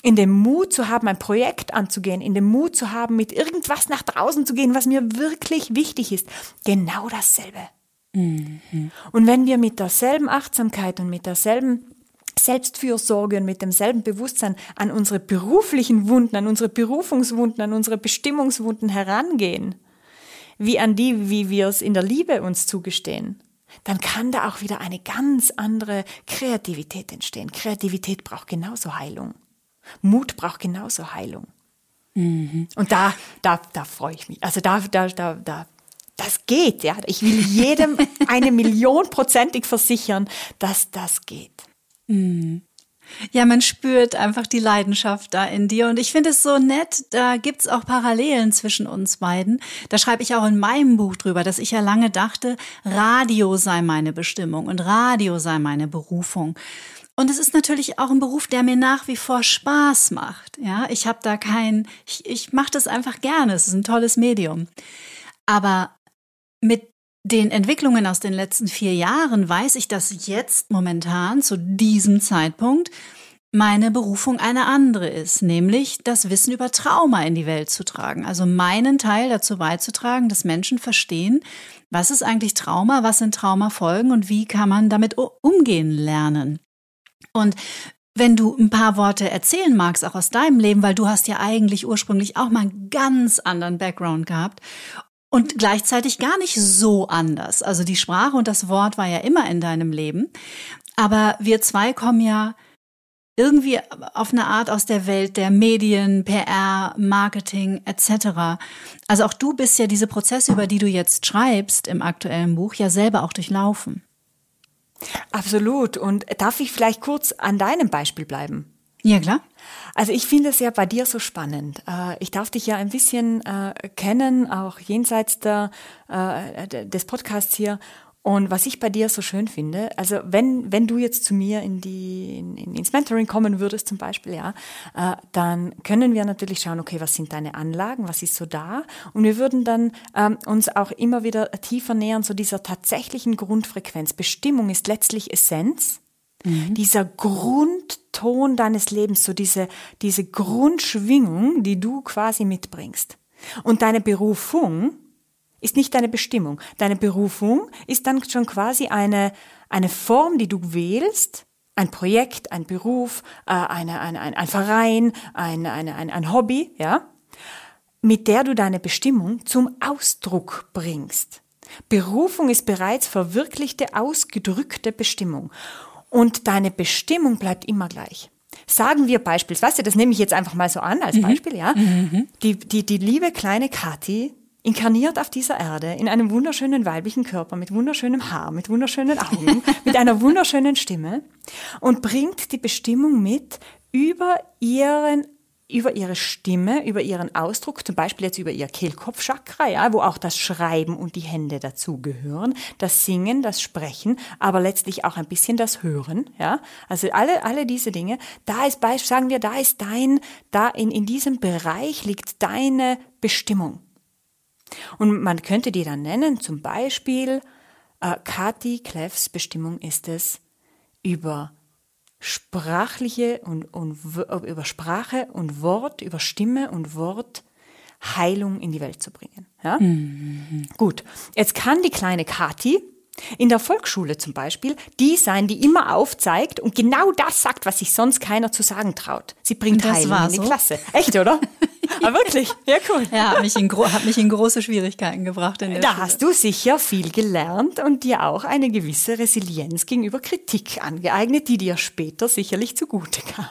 in dem Mut zu haben, ein Projekt anzugehen, in dem Mut zu haben, mit irgendwas nach draußen zu gehen, was mir wirklich wichtig ist. Genau dasselbe. Mhm. Und wenn wir mit derselben Achtsamkeit und mit derselben Selbstfürsorge und mit demselben Bewusstsein an unsere beruflichen Wunden, an unsere Berufungswunden, an unsere Bestimmungswunden herangehen, wie an die, wie wir es in der Liebe uns zugestehen, dann kann da auch wieder eine ganz andere Kreativität entstehen. Kreativität braucht genauso Heilung. Mut braucht genauso Heilung. Mhm. Und da, da, da freue ich mich. Also da, da, da, da, das geht, ja. Ich will jedem eine Million prozentig versichern, dass das geht. Mhm. Ja, man spürt einfach die Leidenschaft da in dir. Und ich finde es so nett, da gibt's auch Parallelen zwischen uns beiden. Da schreibe ich auch in meinem Buch drüber, dass ich ja lange dachte, Radio sei meine Bestimmung und Radio sei meine Berufung. Und es ist natürlich auch ein Beruf, der mir nach wie vor Spaß macht. Ja, ich habe da kein, ich, ich mache das einfach gerne. Es ist ein tolles Medium. Aber mit den Entwicklungen aus den letzten vier Jahren weiß ich, dass jetzt momentan zu diesem Zeitpunkt meine Berufung eine andere ist, nämlich das Wissen über Trauma in die Welt zu tragen. Also meinen Teil dazu beizutragen, dass Menschen verstehen, was ist eigentlich Trauma, was sind Traumafolgen und wie kann man damit umgehen lernen. Und wenn du ein paar Worte erzählen magst, auch aus deinem Leben, weil du hast ja eigentlich ursprünglich auch mal einen ganz anderen Background gehabt und gleichzeitig gar nicht so anders. Also die Sprache und das Wort war ja immer in deinem Leben. Aber wir zwei kommen ja irgendwie auf eine Art aus der Welt der Medien, PR, Marketing etc. Also auch du bist ja diese Prozesse, über die du jetzt schreibst im aktuellen Buch, ja selber auch durchlaufen. Absolut. Und darf ich vielleicht kurz an deinem Beispiel bleiben? Ja, klar. Also ich finde es ja bei dir so spannend. Äh, ich darf dich ja ein bisschen äh, kennen, auch jenseits der, äh, des Podcasts hier. Und was ich bei dir so schön finde, also wenn, wenn du jetzt zu mir in die, in, ins Mentoring kommen würdest zum Beispiel, ja, dann können wir natürlich schauen, okay, was sind deine Anlagen, was ist so da? Und wir würden dann ähm, uns auch immer wieder tiefer nähern zu dieser tatsächlichen Grundfrequenz. Bestimmung ist letztlich Essenz. Mhm. Dieser Grundton deines Lebens, so diese, diese Grundschwingung, die du quasi mitbringst. Und deine Berufung, ist nicht deine Bestimmung. Deine Berufung ist dann schon quasi eine, eine Form, die du wählst, ein Projekt, ein Beruf, äh, eine, eine, ein, ein Verein, ein, eine, ein, ein Hobby, ja, mit der du deine Bestimmung zum Ausdruck bringst. Berufung ist bereits verwirklichte, ausgedrückte Bestimmung. Und deine Bestimmung bleibt immer gleich. Sagen wir beispielsweise, das nehme ich jetzt einfach mal so an als mhm. Beispiel, ja, mhm. die, die, die liebe kleine Kathi inkarniert auf dieser Erde in einem wunderschönen weiblichen Körper mit wunderschönem Haar, mit wunderschönen Augen, mit einer wunderschönen Stimme und bringt die Bestimmung mit über ihren über ihre Stimme, über ihren Ausdruck, zum Beispiel jetzt über ihr Kehlkopfchakra, ja, wo auch das Schreiben und die Hände dazugehören, das Singen, das Sprechen, aber letztlich auch ein bisschen das Hören, ja. Also alle, alle diese Dinge, da ist, sagen wir, da ist dein, da in, in diesem Bereich liegt deine Bestimmung. Und man könnte die dann nennen, zum Beispiel, äh, Kati Kleffs Bestimmung ist es, über sprachliche und, und über Sprache und Wort, über Stimme und Wort Heilung in die Welt zu bringen. Ja? Mhm. Gut, jetzt kann die kleine Kati in der Volksschule zum Beispiel die sein, die immer aufzeigt und genau das sagt, was sich sonst keiner zu sagen traut. Sie bringt Heilung in die so? Klasse. Echt, oder? Ah, wirklich? Ja, cool. Ja, hat mich in, hat mich in große Schwierigkeiten gebracht. Da Schule. hast du sicher viel gelernt und dir auch eine gewisse Resilienz gegenüber Kritik angeeignet, die dir später sicherlich zugute kam.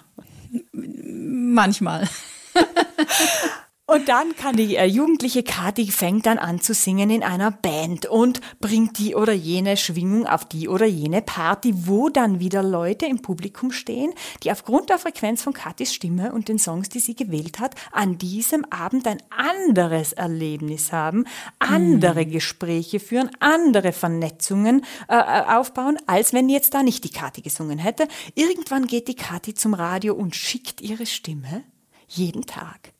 Manchmal. Und dann kann die äh, jugendliche Kathi fängt dann an zu singen in einer Band und bringt die oder jene Schwingung auf die oder jene Party, wo dann wieder Leute im Publikum stehen, die aufgrund der Frequenz von Kathis Stimme und den Songs, die sie gewählt hat, an diesem Abend ein anderes Erlebnis haben, andere mhm. Gespräche führen, andere Vernetzungen äh, äh, aufbauen, als wenn jetzt da nicht die Kathi gesungen hätte. Irgendwann geht die Kathi zum Radio und schickt ihre Stimme jeden Tag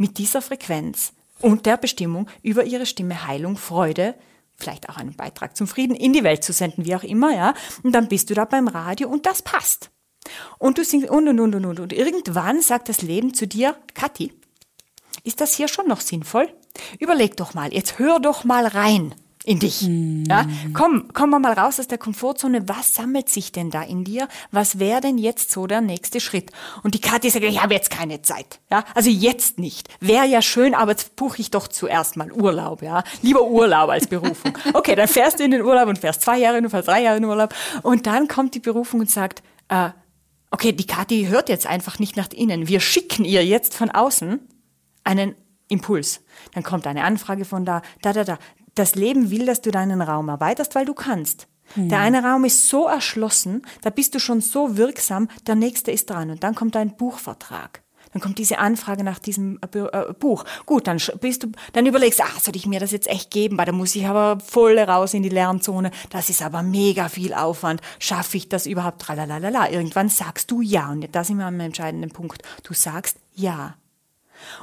mit dieser Frequenz und der Bestimmung über ihre Stimme Heilung, Freude, vielleicht auch einen Beitrag zum Frieden in die Welt zu senden, wie auch immer, ja. Und dann bist du da beim Radio und das passt. Und du singst und und und und und. Und irgendwann sagt das Leben zu dir, Kathi, ist das hier schon noch sinnvoll? Überleg doch mal, jetzt hör doch mal rein in dich. Mm. Ja, komm, komm mal raus aus der Komfortzone. Was sammelt sich denn da in dir? Was wäre denn jetzt so der nächste Schritt? Und die Kathi sagt, ich habe jetzt keine Zeit. Ja, also jetzt nicht. Wäre ja schön, aber jetzt buche ich doch zuerst mal Urlaub. Ja, lieber Urlaub als Berufung. Okay, dann fährst du in den Urlaub und fährst zwei Jahre, du fährst drei Jahre in den Urlaub. Und dann kommt die Berufung und sagt, äh, okay, die Kathi hört jetzt einfach nicht nach innen. Wir schicken ihr jetzt von außen einen Impuls. Dann kommt eine Anfrage von da, da, da, da das Leben will, dass du deinen Raum erweiterst, weil du kannst. Der eine Raum ist so erschlossen, da bist du schon so wirksam, der nächste ist dran und dann kommt dein Buchvertrag. Dann kommt diese Anfrage nach diesem äh, äh, Buch. Gut, dann bist du, dann überlegst, ah, soll ich mir das jetzt echt geben? Weil da muss ich aber voll raus in die Lernzone. Das ist aber mega viel Aufwand. Schaffe ich das überhaupt? Tralalala. Irgendwann sagst du ja. Und da sind wir am entscheidenden Punkt. Du sagst ja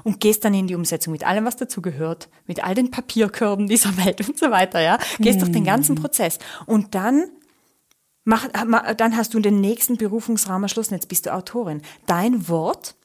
und gehst dann in die Umsetzung mit allem, was dazu gehört, mit all den Papierkörben dieser Welt und so weiter, ja. Gehst mhm. durch den ganzen Prozess. Und dann mach, dann hast du den nächsten Berufungsraum erschlossen. Jetzt bist du Autorin. Dein Wort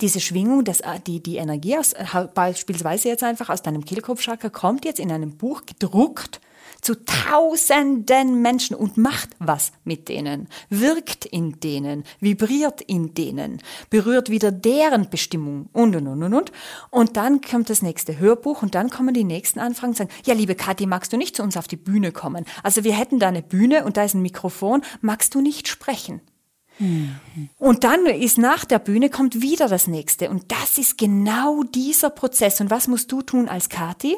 diese Schwingung, das, die, die Energie aus, beispielsweise jetzt einfach aus deinem Kehlkopfchakra kommt jetzt in einem Buch gedruckt zu tausenden Menschen und macht was mit denen, wirkt in denen, vibriert in denen, berührt wieder deren Bestimmung und und und und und. Und dann kommt das nächste Hörbuch und dann kommen die nächsten Anfragen und sagen, ja liebe Kathi, magst du nicht zu uns auf die Bühne kommen? Also wir hätten da eine Bühne und da ist ein Mikrofon, magst du nicht sprechen? Mhm. Und dann ist nach der Bühne kommt wieder das nächste. Und das ist genau dieser Prozess. Und was musst du tun als Kathi?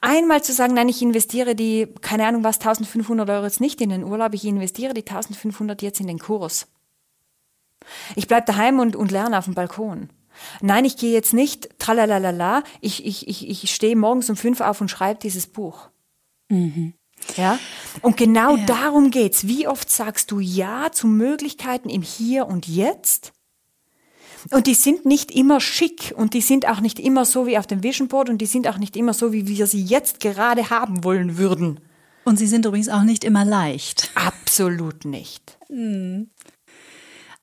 Einmal zu sagen, nein, ich investiere die, keine Ahnung was, 1500 Euro jetzt nicht in den Urlaub, ich investiere die 1500 jetzt in den Kurs. Ich bleib daheim und, und lerne auf dem Balkon. Nein, ich gehe jetzt nicht, tralalala, ich, ich, ich, ich stehe morgens um fünf auf und schreibe dieses Buch. Mhm. Ja? Und genau ja. darum geht's. Wie oft sagst du Ja zu Möglichkeiten im Hier und Jetzt? Und die sind nicht immer schick und die sind auch nicht immer so wie auf dem Vision Board und die sind auch nicht immer so, wie wir sie jetzt gerade haben wollen würden. Und sie sind übrigens auch nicht immer leicht. Absolut nicht. Hm.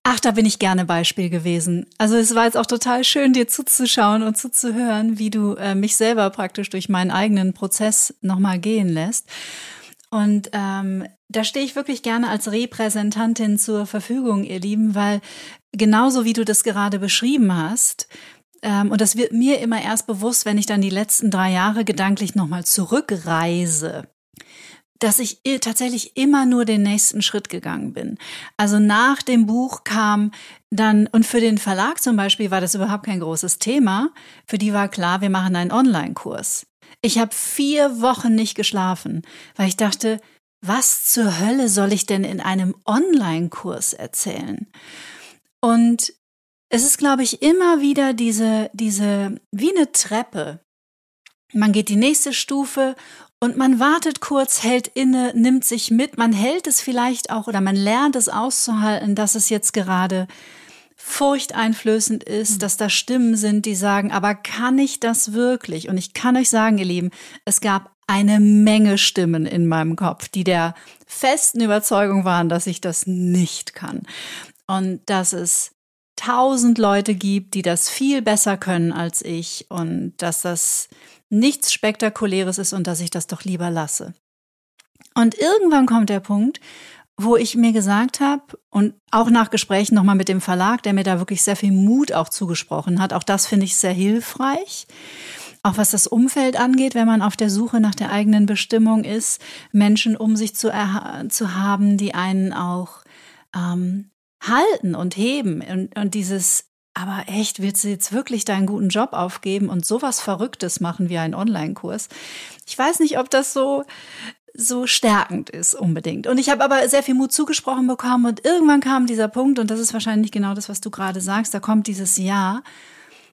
Ach, da bin ich gerne Beispiel gewesen. Also es war jetzt auch total schön, dir zuzuschauen und zuzuhören, wie du äh, mich selber praktisch durch meinen eigenen Prozess nochmal gehen lässt. Und ähm, da stehe ich wirklich gerne als Repräsentantin zur Verfügung, ihr Lieben, weil genauso wie du das gerade beschrieben hast, ähm, und das wird mir immer erst bewusst, wenn ich dann die letzten drei Jahre gedanklich nochmal zurückreise, dass ich tatsächlich immer nur den nächsten Schritt gegangen bin. Also nach dem Buch kam dann, und für den Verlag zum Beispiel war das überhaupt kein großes Thema. Für die war klar, wir machen einen Online-Kurs. Ich habe vier Wochen nicht geschlafen, weil ich dachte, was zur Hölle soll ich denn in einem Online-Kurs erzählen? Und es ist, glaube ich, immer wieder diese, diese, wie eine Treppe. Man geht die nächste Stufe und man wartet kurz, hält inne, nimmt sich mit, man hält es vielleicht auch oder man lernt es auszuhalten, dass es jetzt gerade furchteinflößend ist, mhm. dass da Stimmen sind, die sagen, aber kann ich das wirklich? Und ich kann euch sagen, ihr Lieben, es gab eine Menge Stimmen in meinem Kopf, die der festen Überzeugung waren, dass ich das nicht kann und dass es tausend Leute gibt, die das viel besser können als ich und dass das nichts Spektakuläres ist und dass ich das doch lieber lasse. Und irgendwann kommt der Punkt, wo ich mir gesagt habe und auch nach Gesprächen nochmal mit dem Verlag, der mir da wirklich sehr viel Mut auch zugesprochen hat, auch das finde ich sehr hilfreich. Auch was das Umfeld angeht, wenn man auf der Suche nach der eigenen Bestimmung ist, Menschen um sich zu, zu haben, die einen auch ähm, halten und heben und, und dieses aber echt, willst du jetzt wirklich deinen guten Job aufgeben und sowas Verrücktes machen wie einen Online-Kurs? Ich weiß nicht, ob das so so stärkend ist unbedingt. Und ich habe aber sehr viel Mut zugesprochen bekommen und irgendwann kam dieser Punkt, und das ist wahrscheinlich genau das, was du gerade sagst, da kommt dieses Ja,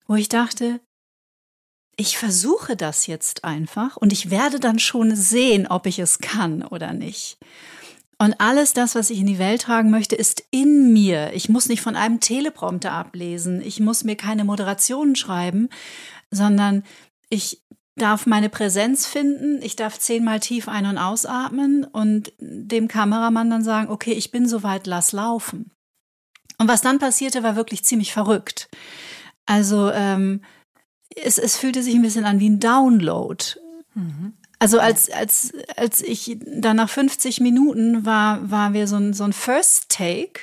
wo ich dachte, ich versuche das jetzt einfach und ich werde dann schon sehen, ob ich es kann oder nicht. Und alles das, was ich in die Welt tragen möchte, ist in mir. Ich muss nicht von einem Teleprompter ablesen. Ich muss mir keine Moderationen schreiben, sondern ich darf meine Präsenz finden, ich darf zehnmal tief ein- und ausatmen und dem Kameramann dann sagen, okay, ich bin soweit, lass laufen. Und was dann passierte, war wirklich ziemlich verrückt. Also ähm, es, es fühlte sich ein bisschen an wie ein Download. Mhm. Also als, als, als ich dann nach 50 Minuten war, war wir so ein, so ein First Take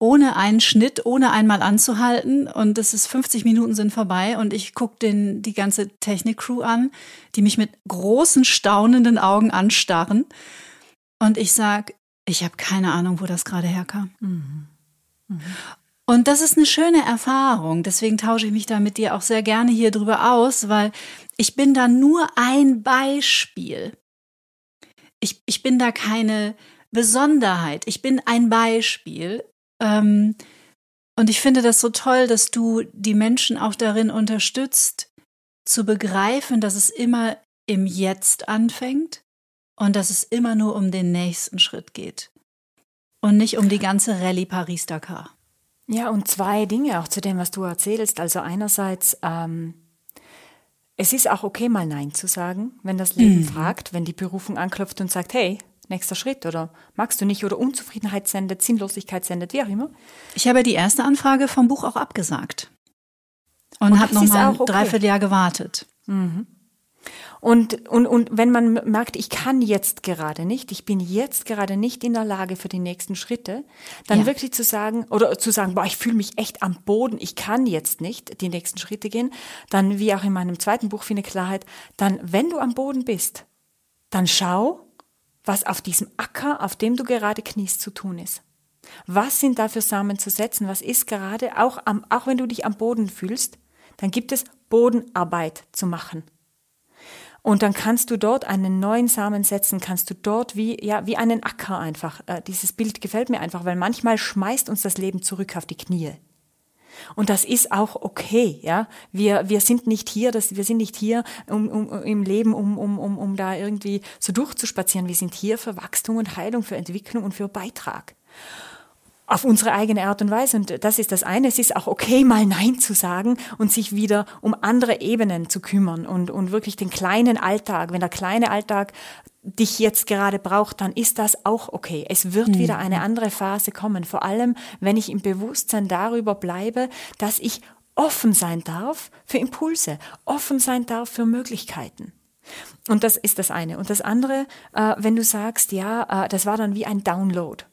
ohne einen Schnitt, ohne einmal anzuhalten. Und es ist 50 Minuten sind vorbei und ich gucke den die ganze Technik-Crew an, die mich mit großen, staunenden Augen anstarren. Und ich sag, ich habe keine Ahnung, wo das gerade herkam. Mhm. Mhm. Und das ist eine schöne Erfahrung. Deswegen tausche ich mich da mit dir auch sehr gerne hier drüber aus, weil ich bin da nur ein Beispiel. Ich, ich bin da keine Besonderheit. Ich bin ein Beispiel ähm, und ich finde das so toll, dass du die Menschen auch darin unterstützt, zu begreifen, dass es immer im Jetzt anfängt und dass es immer nur um den nächsten Schritt geht und nicht um die ganze Rallye Paris-Dakar. Ja, und zwei Dinge auch zu dem, was du erzählst. Also einerseits, ähm, es ist auch okay, mal Nein zu sagen, wenn das Leben mhm. fragt, wenn die Berufung anklopft und sagt, hey, nächster Schritt oder magst du nicht oder Unzufriedenheit sendet, Sinnlosigkeit sendet, wie auch immer. Ich habe die erste Anfrage vom Buch auch abgesagt und, und habe nochmal okay. Dreivierteljahr gewartet. Mhm. Und, und, und wenn man merkt, ich kann jetzt gerade nicht, ich bin jetzt gerade nicht in der Lage für die nächsten Schritte, dann ja. wirklich zu sagen, oder zu sagen, boah, ich fühle mich echt am Boden, ich kann jetzt nicht die nächsten Schritte gehen, dann, wie auch in meinem zweiten Buch, Finde Klarheit, dann, wenn du am Boden bist, dann schau, was auf diesem Acker, auf dem du gerade kniest, zu tun ist. Was sind da für Samen zu setzen? Was ist gerade, auch, am, auch wenn du dich am Boden fühlst, dann gibt es Bodenarbeit zu machen. Und dann kannst du dort einen neuen Samen setzen, kannst du dort wie, ja, wie einen Acker einfach. Äh, dieses Bild gefällt mir einfach, weil manchmal schmeißt uns das Leben zurück auf die Knie. Und das ist auch okay, ja. Wir, wir sind nicht hier, das, wir sind nicht hier um, um, im Leben, um, um, um, um da irgendwie so durchzuspazieren. Wir sind hier für Wachstum und Heilung, für Entwicklung und für Beitrag auf unsere eigene Art und Weise. Und das ist das eine. Es ist auch okay, mal Nein zu sagen und sich wieder um andere Ebenen zu kümmern und, und wirklich den kleinen Alltag, wenn der kleine Alltag dich jetzt gerade braucht, dann ist das auch okay. Es wird mhm. wieder eine andere Phase kommen. Vor allem, wenn ich im Bewusstsein darüber bleibe, dass ich offen sein darf für Impulse, offen sein darf für Möglichkeiten. Und das ist das eine. Und das andere, äh, wenn du sagst, ja, äh, das war dann wie ein Download.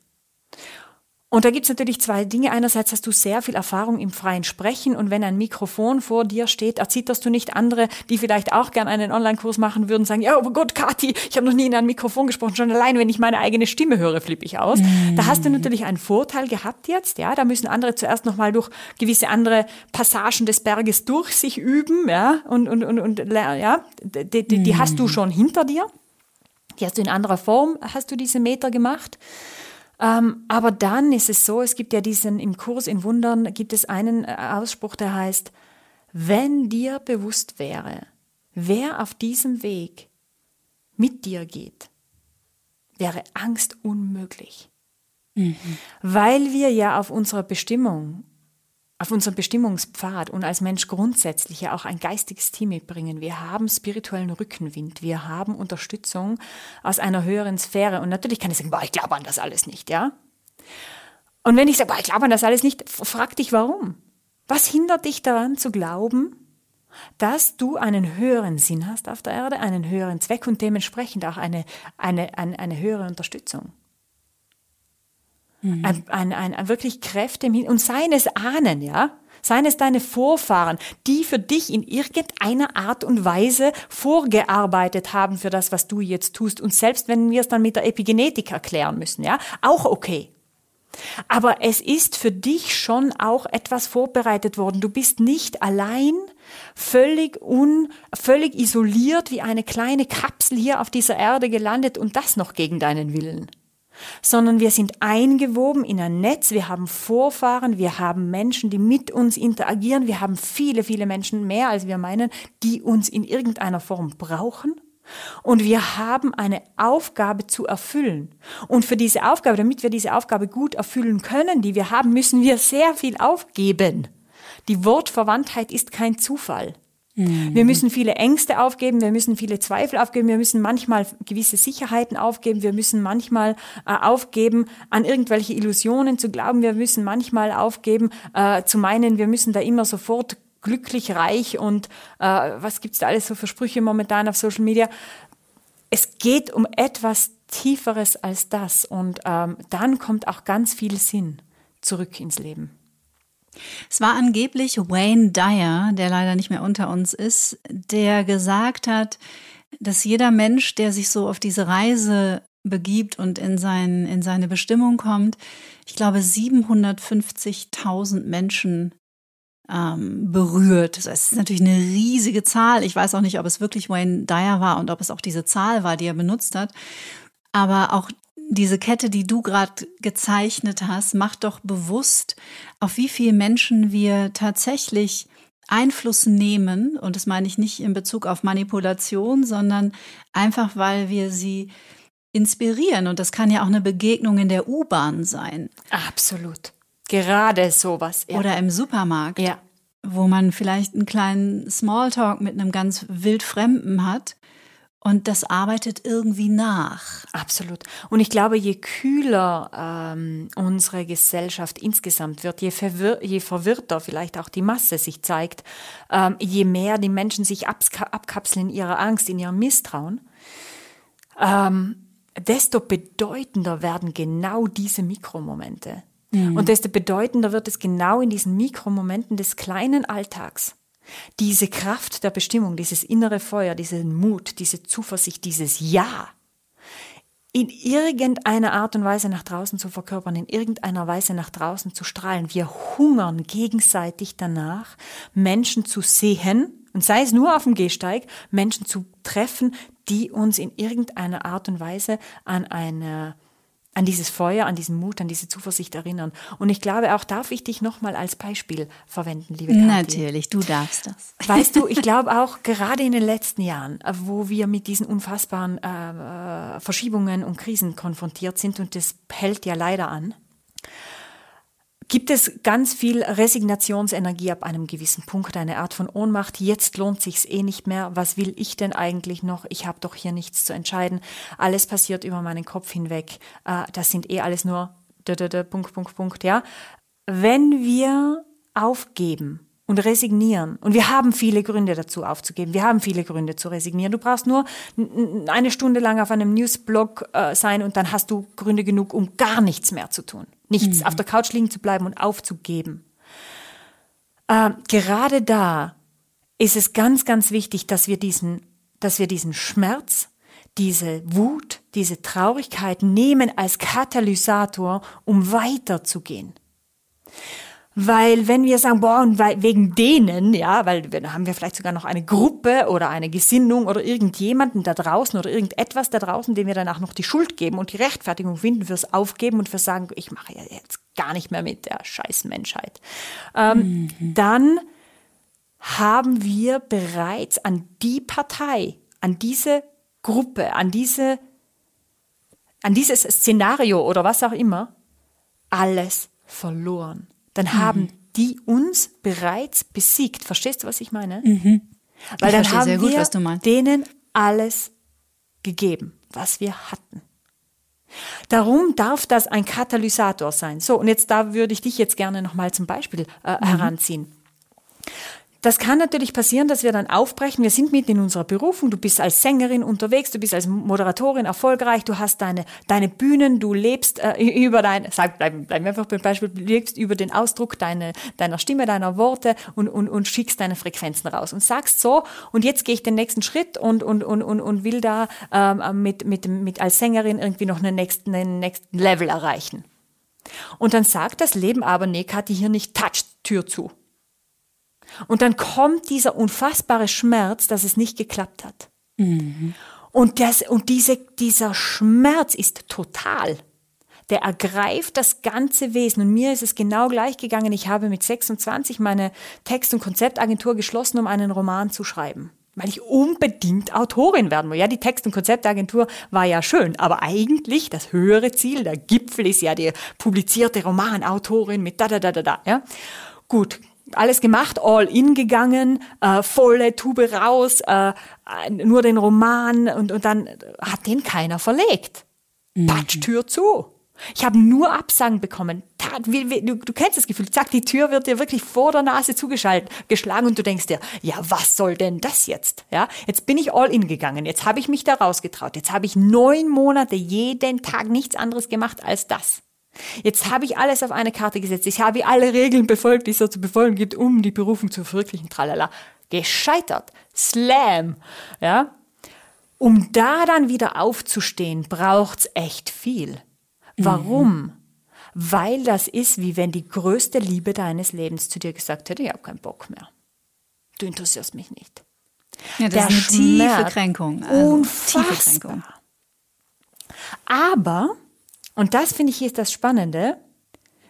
Und da gibt's natürlich zwei Dinge. Einerseits hast du sehr viel Erfahrung im freien Sprechen und wenn ein Mikrofon vor dir steht, erzitterst du nicht andere, die vielleicht auch gern einen Online-Kurs machen würden, sagen, ja, oh Gott, Kathi, ich habe noch nie in ein Mikrofon gesprochen, schon allein, wenn ich meine eigene Stimme höre, flippe ich aus. Mhm. Da hast du natürlich einen Vorteil gehabt jetzt, ja, da müssen andere zuerst nochmal durch gewisse andere Passagen des Berges durch sich üben, ja, und, und, und, und ja, die, die, die hast du mhm. schon hinter dir. Die hast du in anderer Form, hast du diese Meter gemacht. Ähm, aber dann ist es so, es gibt ja diesen, im Kurs in Wundern gibt es einen äh, Ausspruch, der heißt, wenn dir bewusst wäre, wer auf diesem Weg mit dir geht, wäre Angst unmöglich. Mhm. Weil wir ja auf unserer Bestimmung auf unserem Bestimmungspfad und als Mensch grundsätzlich ja auch ein geistiges Team mitbringen. Wir haben spirituellen Rückenwind, wir haben Unterstützung aus einer höheren Sphäre. Und natürlich kann ich sagen, boah, ich glaube an das alles nicht, ja? Und wenn ich sage, boah, ich glaube an das alles nicht, frag dich warum. Was hindert dich daran zu glauben, dass du einen höheren Sinn hast auf der Erde, einen höheren Zweck und dementsprechend auch eine, eine, eine, eine höhere Unterstützung? Mhm. Ein, ein, ein, ein, wirklich Kräfte im Hin und seien es Ahnen, ja. Seien es deine Vorfahren, die für dich in irgendeiner Art und Weise vorgearbeitet haben für das, was du jetzt tust. Und selbst wenn wir es dann mit der Epigenetik erklären müssen, ja, auch okay. Aber es ist für dich schon auch etwas vorbereitet worden. Du bist nicht allein, völlig un, völlig isoliert wie eine kleine Kapsel hier auf dieser Erde gelandet und das noch gegen deinen Willen sondern wir sind eingewoben in ein Netz, wir haben Vorfahren, wir haben Menschen, die mit uns interagieren, wir haben viele, viele Menschen mehr, als wir meinen, die uns in irgendeiner Form brauchen. Und wir haben eine Aufgabe zu erfüllen. Und für diese Aufgabe, damit wir diese Aufgabe gut erfüllen können, die wir haben, müssen wir sehr viel aufgeben. Die Wortverwandtheit ist kein Zufall. Wir müssen viele Ängste aufgeben, wir müssen viele Zweifel aufgeben, wir müssen manchmal gewisse Sicherheiten aufgeben, wir müssen manchmal äh, aufgeben, an irgendwelche Illusionen zu glauben, wir müssen manchmal aufgeben, äh, zu meinen, wir müssen da immer sofort glücklich, reich und äh, was gibt's da alles so für Sprüche momentan auf Social Media. Es geht um etwas Tieferes als das und ähm, dann kommt auch ganz viel Sinn zurück ins Leben. Es war angeblich Wayne Dyer, der leider nicht mehr unter uns ist, der gesagt hat, dass jeder Mensch, der sich so auf diese Reise begibt und in, sein, in seine Bestimmung kommt, ich glaube 750.000 Menschen ähm, berührt. Das ist natürlich eine riesige Zahl. Ich weiß auch nicht, ob es wirklich Wayne Dyer war und ob es auch diese Zahl war, die er benutzt hat. Aber auch diese Kette, die du gerade gezeichnet hast, macht doch bewusst, auf wie viele Menschen wir tatsächlich Einfluss nehmen. Und das meine ich nicht in Bezug auf Manipulation, sondern einfach, weil wir sie inspirieren. Und das kann ja auch eine Begegnung in der U-Bahn sein. Absolut. Gerade sowas. Ja. Oder im Supermarkt. Ja. Wo man vielleicht einen kleinen Smalltalk mit einem ganz wildfremden hat und das arbeitet irgendwie nach. Absolut. Und ich glaube, je kühler ähm, unsere Gesellschaft insgesamt wird, je, verwir je verwirrter vielleicht auch die Masse sich zeigt, ähm, je mehr die Menschen sich abkapseln in ihrer Angst, in ihrem Misstrauen, ähm, desto bedeutender werden genau diese Mikromomente. Mhm. Und desto bedeutender wird es genau in diesen Mikromomenten des kleinen Alltags diese Kraft der Bestimmung, dieses innere Feuer, diesen Mut, diese Zuversicht, dieses Ja in irgendeiner Art und Weise nach draußen zu verkörpern, in irgendeiner Weise nach draußen zu strahlen. Wir hungern gegenseitig danach, Menschen zu sehen, und sei es nur auf dem Gehsteig, Menschen zu treffen, die uns in irgendeiner Art und Weise an eine an dieses Feuer, an diesen Mut, an diese Zuversicht erinnern. Und ich glaube, auch darf ich dich nochmal als Beispiel verwenden, liebe Kathi. Natürlich, du darfst das. Weißt du, ich glaube auch gerade in den letzten Jahren, wo wir mit diesen unfassbaren äh, Verschiebungen und Krisen konfrontiert sind, und das hält ja leider an, gibt es ganz viel Resignationsenergie ab einem gewissen Punkt, eine Art von Ohnmacht. Jetzt lohnt sich's eh nicht mehr. Was will ich denn eigentlich noch? Ich habe doch hier nichts zu entscheiden. Alles passiert über meinen Kopf hinweg. Äh, das sind eh alles nur Punkt, Punkt, Punkt, ja. Wenn wir aufgeben und resignieren. Und wir haben viele Gründe dazu aufzugeben. Wir haben viele Gründe zu resignieren. Du brauchst nur eine Stunde lang auf einem Newsblog äh, sein und dann hast du Gründe genug, um gar nichts mehr zu tun. Nichts, mhm. auf der Couch liegen zu bleiben und aufzugeben. Äh, gerade da ist es ganz, ganz wichtig, dass wir diesen, dass wir diesen Schmerz, diese Wut, diese Traurigkeit nehmen als Katalysator, um weiterzugehen. Weil wenn wir sagen, boah, und wegen denen, ja, weil dann haben wir vielleicht sogar noch eine Gruppe oder eine Gesinnung oder irgendjemanden da draußen oder irgendetwas da draußen, dem wir danach noch die Schuld geben und die Rechtfertigung finden fürs Aufgeben und fürs Sagen, ich mache ja jetzt gar nicht mehr mit der scheiß Menschheit. Ähm, mhm. Dann haben wir bereits an die Partei, an diese Gruppe, an diese, an dieses Szenario oder was auch immer, alles verloren dann mhm. haben die uns bereits besiegt. Verstehst du, was ich meine? Mhm. Weil ich dann haben gut, wir denen alles gegeben, was wir hatten. Darum darf das ein Katalysator sein. So, und jetzt da würde ich dich jetzt gerne nochmal zum Beispiel äh, mhm. heranziehen. Das kann natürlich passieren, dass wir dann aufbrechen. Wir sind mitten in unserer Berufung. Du bist als Sängerin unterwegs, du bist als Moderatorin erfolgreich, du hast deine, deine Bühnen, du lebst äh, über dein, sag, bleib, bleib einfach beim Beispiel, du lebst über den Ausdruck deine, deiner Stimme, deiner Worte und, und, und schickst deine Frequenzen raus und sagst so, und jetzt gehe ich den nächsten Schritt und, und, und, und, und will da ähm, mit, mit, mit als Sängerin irgendwie noch einen nächsten, einen nächsten Level erreichen. Und dann sagt das Leben aber, nee, Kathi, hier nicht, touch, Tür zu. Und dann kommt dieser unfassbare Schmerz, dass es nicht geklappt hat. Mhm. Und, das, und diese, dieser Schmerz ist total. Der ergreift das ganze Wesen. Und mir ist es genau gleich gegangen. Ich habe mit 26 meine Text- und Konzeptagentur geschlossen, um einen Roman zu schreiben. Weil ich unbedingt Autorin werden will. Ja, die Text- und Konzeptagentur war ja schön, aber eigentlich das höhere Ziel, der Gipfel ist ja die publizierte Romanautorin mit da da da da da. Ja, gut, alles gemacht, all in gegangen, äh, volle Tube raus, äh, nur den Roman und, und dann hat den keiner verlegt. Mhm. Patsch, Tür zu. Ich habe nur Absagen bekommen. Du, du, kennst das Gefühl, zack, die Tür wird dir wirklich vor der Nase zugeschaltet, geschlagen und du denkst dir, ja, was soll denn das jetzt? Ja, jetzt bin ich all in gegangen, jetzt habe ich mich da rausgetraut, jetzt habe ich neun Monate jeden Tag nichts anderes gemacht als das. Jetzt habe ich alles auf eine Karte gesetzt. Ich habe alle Regeln befolgt, die es so zu befolgen gibt, um die Berufung zu verwirklichen. Tralala. Gescheitert. Slam. Ja. Um da dann wieder aufzustehen, braucht's echt viel. Warum? Mhm. Weil das ist, wie wenn die größte Liebe deines Lebens zu dir gesagt hätte, ich habe keinen Bock mehr. Du interessierst mich nicht. Ja, das Der ist eine tiefe Kränkung. Also unfassbar. Tiefe Kränkung. Aber und das finde ich ist das Spannende.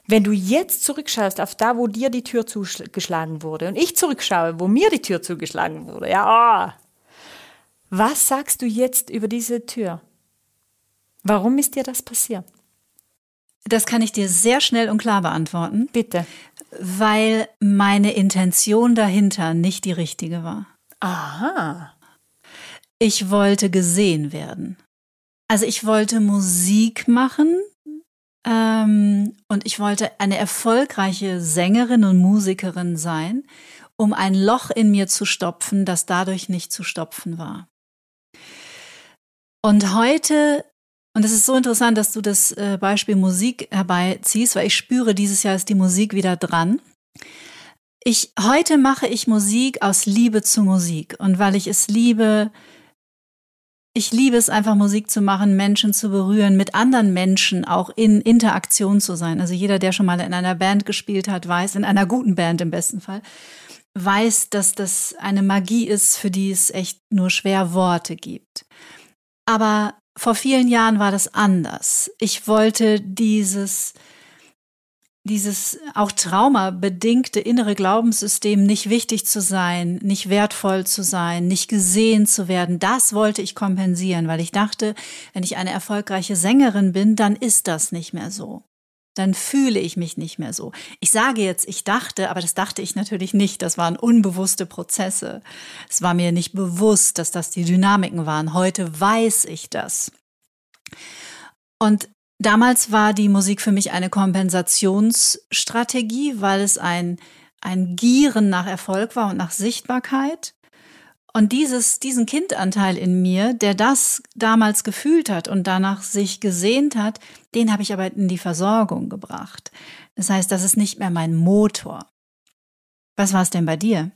Wenn du jetzt zurückschaust auf da, wo dir die Tür zugeschlagen wurde und ich zurückschaue, wo mir die Tür zugeschlagen wurde, ja, oh, was sagst du jetzt über diese Tür? Warum ist dir das passiert? Das kann ich dir sehr schnell und klar beantworten. Bitte. Weil meine Intention dahinter nicht die richtige war. Aha. Ich wollte gesehen werden. Also ich wollte Musik machen ähm, und ich wollte eine erfolgreiche Sängerin und Musikerin sein, um ein Loch in mir zu stopfen, das dadurch nicht zu stopfen war. Und heute, und es ist so interessant, dass du das äh, Beispiel Musik herbeiziehst, weil ich spüre, dieses Jahr ist die Musik wieder dran. Ich, heute mache ich Musik aus Liebe zu Musik und weil ich es liebe, ich liebe es einfach, Musik zu machen, Menschen zu berühren, mit anderen Menschen auch in Interaktion zu sein. Also jeder, der schon mal in einer Band gespielt hat, weiß, in einer guten Band im besten Fall, weiß, dass das eine Magie ist, für die es echt nur schwer Worte gibt. Aber vor vielen Jahren war das anders. Ich wollte dieses, dieses auch traumabedingte innere Glaubenssystem, nicht wichtig zu sein, nicht wertvoll zu sein, nicht gesehen zu werden, das wollte ich kompensieren, weil ich dachte, wenn ich eine erfolgreiche Sängerin bin, dann ist das nicht mehr so. Dann fühle ich mich nicht mehr so. Ich sage jetzt, ich dachte, aber das dachte ich natürlich nicht. Das waren unbewusste Prozesse. Es war mir nicht bewusst, dass das die Dynamiken waren. Heute weiß ich das. Und Damals war die Musik für mich eine Kompensationsstrategie, weil es ein, ein Gieren nach Erfolg war und nach Sichtbarkeit. Und dieses, diesen Kindanteil in mir, der das damals gefühlt hat und danach sich gesehnt hat, den habe ich aber in die Versorgung gebracht. Das heißt, das ist nicht mehr mein Motor. Was war es denn bei dir?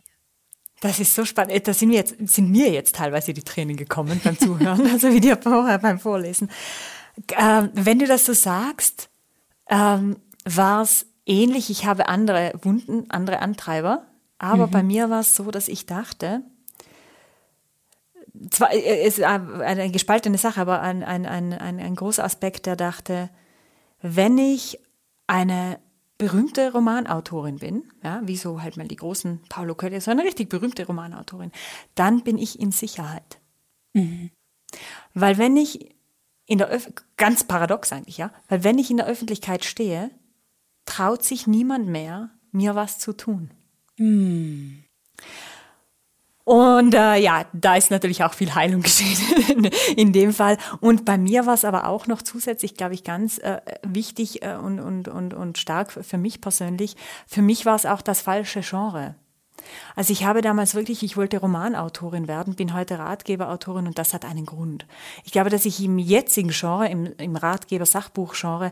Das ist so spannend. Da sind, wir jetzt, sind mir jetzt teilweise die Tränen gekommen beim Zuhören, also wie dir vorher beim Vorlesen. Ähm, wenn du das so sagst, ähm, war es ähnlich. Ich habe andere Wunden, andere Antreiber. Aber mhm. bei mir war es so, dass ich dachte, zwar äh, ist eine gespaltene Sache, aber ein, ein, ein, ein, ein großer Aspekt, der dachte, wenn ich eine berühmte Romanautorin bin, ja, wie so halt mal die großen Paulo Coelho, so eine richtig berühmte Romanautorin, dann bin ich in Sicherheit. Mhm. Weil wenn ich in der Öf ganz paradox eigentlich, ja, weil wenn ich in der Öffentlichkeit stehe, traut sich niemand mehr, mir was zu tun. Mm. Und äh, ja, da ist natürlich auch viel Heilung geschehen in dem Fall. Und bei mir war es aber auch noch zusätzlich, glaube ich, ganz äh, wichtig äh, und, und, und, und stark für mich persönlich. Für mich war es auch das falsche Genre. Also ich habe damals wirklich, ich wollte Romanautorin werden, bin heute Ratgeberautorin und das hat einen Grund. Ich glaube, dass ich im jetzigen Genre, im, im Ratgeber-Sachbuch-Genre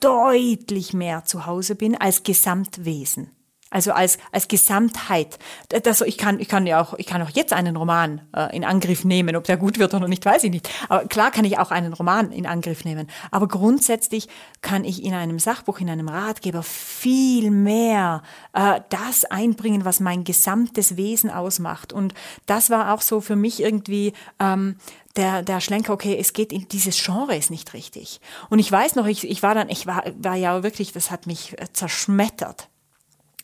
deutlich mehr zu Hause bin als Gesamtwesen. Also als, als Gesamtheit. Das, ich, kann, ich, kann ja auch, ich kann auch jetzt einen Roman äh, in Angriff nehmen. Ob der gut wird oder nicht, weiß ich nicht. Aber klar kann ich auch einen Roman in Angriff nehmen. Aber grundsätzlich kann ich in einem Sachbuch, in einem Ratgeber viel mehr äh, das einbringen, was mein gesamtes Wesen ausmacht. Und das war auch so für mich irgendwie ähm, der, der Schlenker, okay, es geht in dieses Genre ist nicht richtig. Und ich weiß noch, ich, ich war dann, ich war, war ja wirklich, das hat mich äh, zerschmettert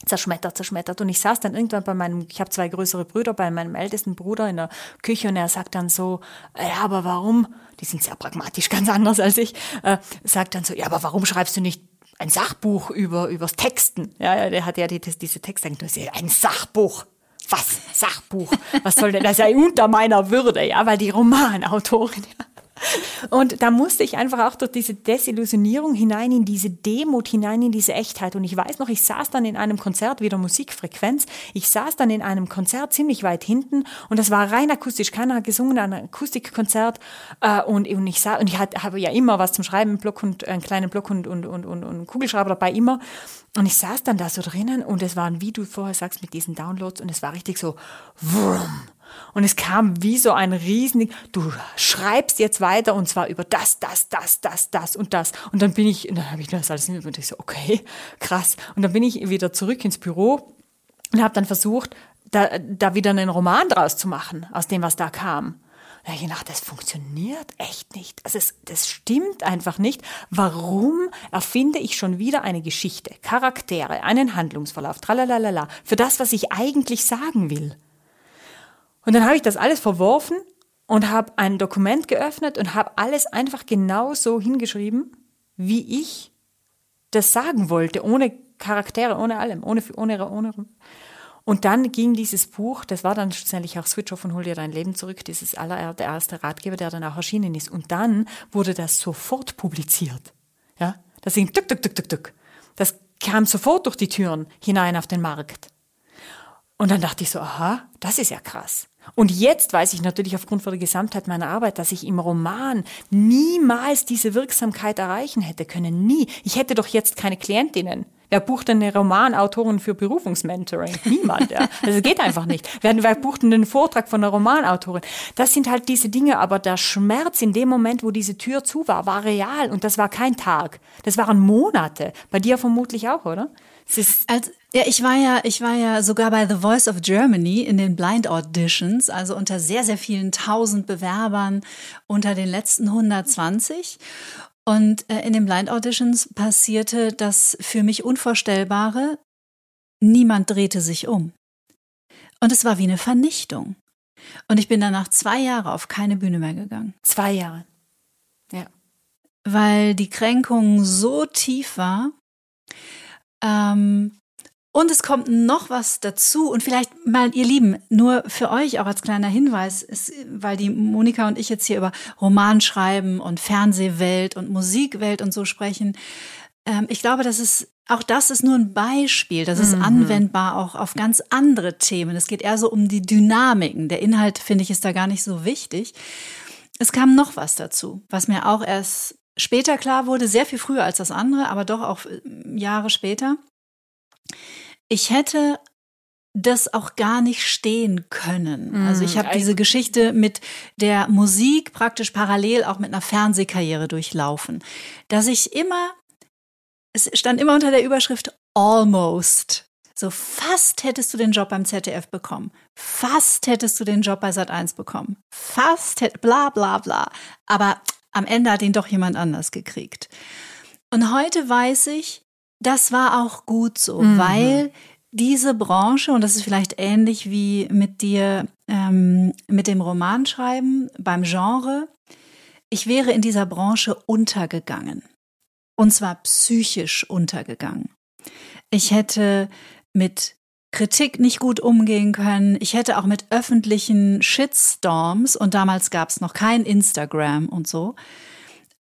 zerschmettert, zerschmettert. Und ich saß dann irgendwann bei meinem, ich habe zwei größere Brüder, bei meinem ältesten Bruder in der Küche und er sagt dann so, ja, aber warum, die sind sehr pragmatisch, ganz anders als ich, äh, sagt dann so, ja, aber warum schreibst du nicht ein Sachbuch über übers Texten? Ja, ja der hat ja die, diese Texte ein Sachbuch. Was? Sachbuch? Was soll denn das? Ja unter meiner Würde, ja, weil die Romanautorin, ja. Und da musste ich einfach auch durch diese Desillusionierung hinein in diese Demut, hinein in diese Echtheit. Und ich weiß noch, ich saß dann in einem Konzert, wieder Musikfrequenz, ich saß dann in einem Konzert ziemlich weit hinten und das war rein akustisch, keiner hat gesungen, ein Akustikkonzert äh, und, ich sah, und ich habe ja immer was zum Schreiben, einen Block und einen kleinen Block und, und, und, und, und Kugelschreiber dabei, immer. Und ich saß dann da so drinnen und es waren, wie du vorher sagst, mit diesen Downloads und es war richtig so, wurm, und es kam wie so ein Riesending. Du schreibst jetzt weiter und zwar über das, das, das, das, das und das. Und dann bin ich, dann habe ich das alles und ich so, okay, krass. Und dann bin ich wieder zurück ins Büro und habe dann versucht, da, da wieder einen Roman draus zu machen, aus dem, was da kam. Da habe ich gedacht, das funktioniert echt nicht. Also es, das stimmt einfach nicht. Warum erfinde ich schon wieder eine Geschichte, Charaktere, einen Handlungsverlauf, tralalala, für das, was ich eigentlich sagen will? Und dann habe ich das alles verworfen und habe ein Dokument geöffnet und habe alles einfach genau so hingeschrieben, wie ich das sagen wollte, ohne Charaktere, ohne allem, ohne, ohne, ohne. Und dann ging dieses Buch, das war dann schlussendlich auch Switch Off und Hol dir dein Leben zurück, dieses aller, der erste Ratgeber, der dann auch erschienen ist. Und dann wurde das sofort publiziert. Ja, das ging tuk, tuk, tuk, tuk, tuk. Das kam sofort durch die Türen hinein auf den Markt. Und dann dachte ich so, aha, das ist ja krass. Und jetzt weiß ich natürlich aufgrund von der Gesamtheit meiner Arbeit, dass ich im Roman niemals diese Wirksamkeit erreichen hätte können. Nie. Ich hätte doch jetzt keine Klientinnen. Wer bucht denn eine Romanautorin für Berufungsmentoring? Niemand, ja. Also geht einfach nicht. Wer, wer bucht denn einen Vortrag von einer Romanautorin? Das sind halt diese Dinge, aber der Schmerz in dem Moment, wo diese Tür zu war, war real und das war kein Tag. Das waren Monate. Bei dir vermutlich auch, oder? Also, ja, ich war ja, ich war ja sogar bei The Voice of Germany in den Blind Auditions, also unter sehr, sehr vielen tausend Bewerbern unter den letzten 120. Und äh, in den Blind Auditions passierte das für mich Unvorstellbare. Niemand drehte sich um. Und es war wie eine Vernichtung. Und ich bin danach zwei Jahre auf keine Bühne mehr gegangen. Zwei Jahre. Ja. Weil die Kränkung so tief war, ähm, und es kommt noch was dazu und vielleicht mal, ihr Lieben, nur für euch auch als kleiner Hinweis, ist, weil die Monika und ich jetzt hier über Romanschreiben und Fernsehwelt und Musikwelt und so sprechen. Ähm, ich glaube, das ist auch das ist nur ein Beispiel. Das ist mhm. anwendbar auch auf ganz andere Themen. Es geht eher so um die Dynamiken. Der Inhalt, finde ich, ist da gar nicht so wichtig. Es kam noch was dazu, was mir auch erst später klar wurde, sehr viel früher als das andere, aber doch auch äh, Jahre später. Ich hätte das auch gar nicht stehen können. Also ich habe mhm. diese Geschichte mit der Musik praktisch parallel auch mit einer Fernsehkarriere durchlaufen, dass ich immer, es stand immer unter der Überschrift almost. So fast hättest du den Job beim ZDF bekommen. Fast hättest du den Job bei Sat1 bekommen. Fast hätte, bla bla bla. Aber am Ende hat ihn doch jemand anders gekriegt. Und heute weiß ich, das war auch gut so, mhm. weil diese Branche, und das ist vielleicht ähnlich wie mit dir ähm, mit dem Romanschreiben beim Genre, ich wäre in dieser Branche untergegangen. Und zwar psychisch untergegangen. Ich hätte mit Kritik nicht gut umgehen können. Ich hätte auch mit öffentlichen Shitstorms, und damals gab es noch kein Instagram und so,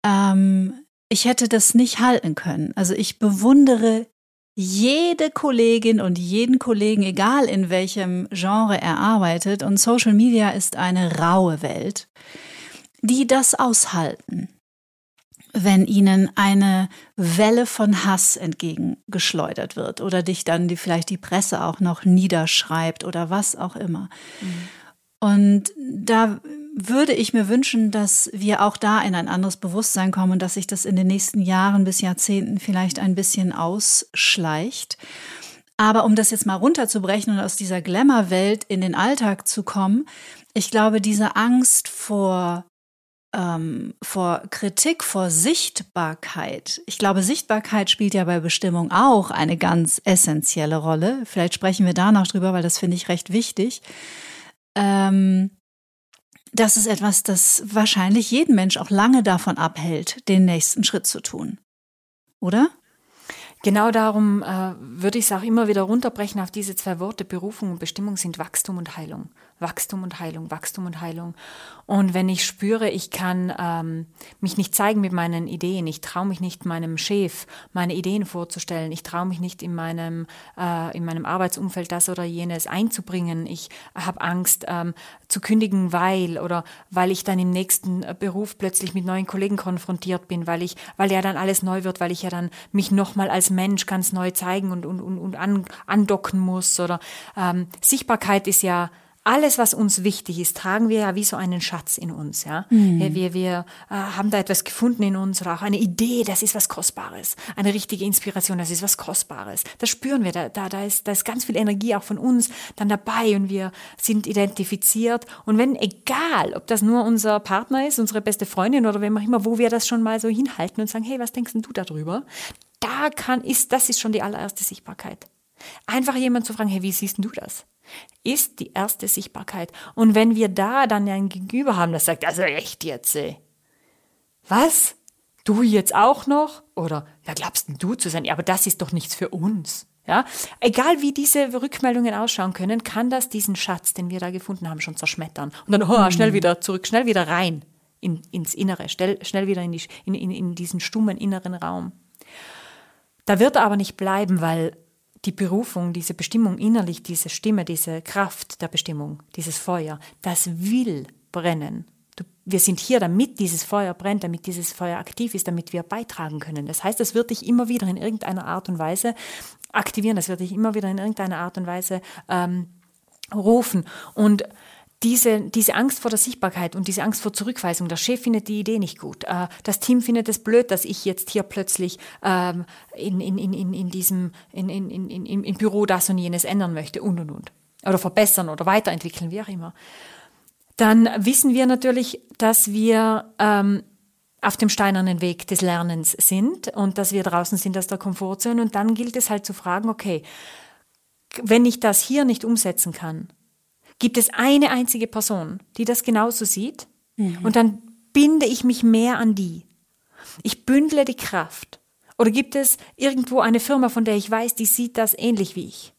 ähm, ich hätte das nicht halten können. Also ich bewundere jede Kollegin und jeden Kollegen, egal in welchem Genre er arbeitet, und Social Media ist eine raue Welt, die das aushalten, wenn ihnen eine Welle von Hass entgegengeschleudert wird oder dich dann die, vielleicht die Presse auch noch niederschreibt oder was auch immer. Mhm. Und da würde ich mir wünschen, dass wir auch da in ein anderes Bewusstsein kommen und dass sich das in den nächsten Jahren bis Jahrzehnten vielleicht ein bisschen ausschleicht. Aber um das jetzt mal runterzubrechen und aus dieser Glamour-Welt in den Alltag zu kommen, ich glaube, diese Angst vor ähm, vor Kritik, vor Sichtbarkeit. Ich glaube, Sichtbarkeit spielt ja bei Bestimmung auch eine ganz essentielle Rolle. Vielleicht sprechen wir da noch drüber, weil das finde ich recht wichtig. Ähm, das ist etwas, das wahrscheinlich jeden Mensch auch lange davon abhält, den nächsten Schritt zu tun. Oder? Genau darum äh, würde ich es auch immer wieder runterbrechen auf diese zwei Worte. Berufung und Bestimmung sind Wachstum und Heilung. Wachstum und Heilung, Wachstum und Heilung. Und wenn ich spüre, ich kann ähm, mich nicht zeigen mit meinen Ideen, ich traue mich nicht meinem Chef meine Ideen vorzustellen, ich traue mich nicht in meinem, äh, in meinem Arbeitsumfeld das oder jenes einzubringen, ich habe Angst ähm, zu kündigen, weil oder weil ich dann im nächsten Beruf plötzlich mit neuen Kollegen konfrontiert bin, weil ich, weil ja dann alles neu wird, weil ich ja dann mich nochmal als Mensch ganz neu zeigen und, und, und, und an, andocken muss oder ähm, Sichtbarkeit ist ja alles, was uns wichtig ist, tragen wir ja wie so einen Schatz in uns. Ja? Mhm. Wir, wir äh, haben da etwas gefunden in uns oder auch eine Idee, das ist was Kostbares. Eine richtige Inspiration, das ist was Kostbares. Das spüren wir, da, da, da, ist, da ist ganz viel Energie auch von uns dann dabei und wir sind identifiziert. Und wenn, egal, ob das nur unser Partner ist, unsere beste Freundin oder wem auch immer, wo wir das schon mal so hinhalten und sagen, hey, was denkst du darüber? Da kann, ist, das ist schon die allererste Sichtbarkeit. Einfach jemand zu fragen, hey, wie siehst du das? ist die erste Sichtbarkeit. Und wenn wir da dann ein Gegenüber haben, das sagt, also echt jetzt, ey. Was? Du jetzt auch noch? Oder wer glaubst denn du zu sein? Ja, aber das ist doch nichts für uns. Ja, egal wie diese Rückmeldungen ausschauen können, kann das diesen Schatz, den wir da gefunden haben, schon zerschmettern. Und dann oh, schnell wieder zurück, schnell wieder rein in, ins Innere, schnell, schnell wieder in, die, in, in, in diesen stummen inneren Raum. Da wird er aber nicht bleiben, weil die Berufung, diese Bestimmung innerlich, diese Stimme, diese Kraft der Bestimmung, dieses Feuer, das will brennen. Wir sind hier, damit dieses Feuer brennt, damit dieses Feuer aktiv ist, damit wir beitragen können. Das heißt, es wird dich immer wieder in irgendeiner Art und Weise aktivieren, es wird dich immer wieder in irgendeiner Art und Weise ähm, rufen. Und diese, diese Angst vor der Sichtbarkeit und diese Angst vor Zurückweisung, der Chef findet die Idee nicht gut, äh, das Team findet es blöd, dass ich jetzt hier plötzlich ähm, in, in, in, in diesem in, in, in, im Büro das und jenes ändern möchte und und und. Oder verbessern oder weiterentwickeln, wie auch immer. Dann wissen wir natürlich, dass wir ähm, auf dem steinernen Weg des Lernens sind und dass wir draußen sind aus der Komfortzone. Und dann gilt es halt zu fragen, okay, wenn ich das hier nicht umsetzen kann, Gibt es eine einzige Person, die das genauso sieht? Mhm. Und dann binde ich mich mehr an die. Ich bündle die Kraft. Oder gibt es irgendwo eine Firma, von der ich weiß, die sieht das ähnlich wie ich?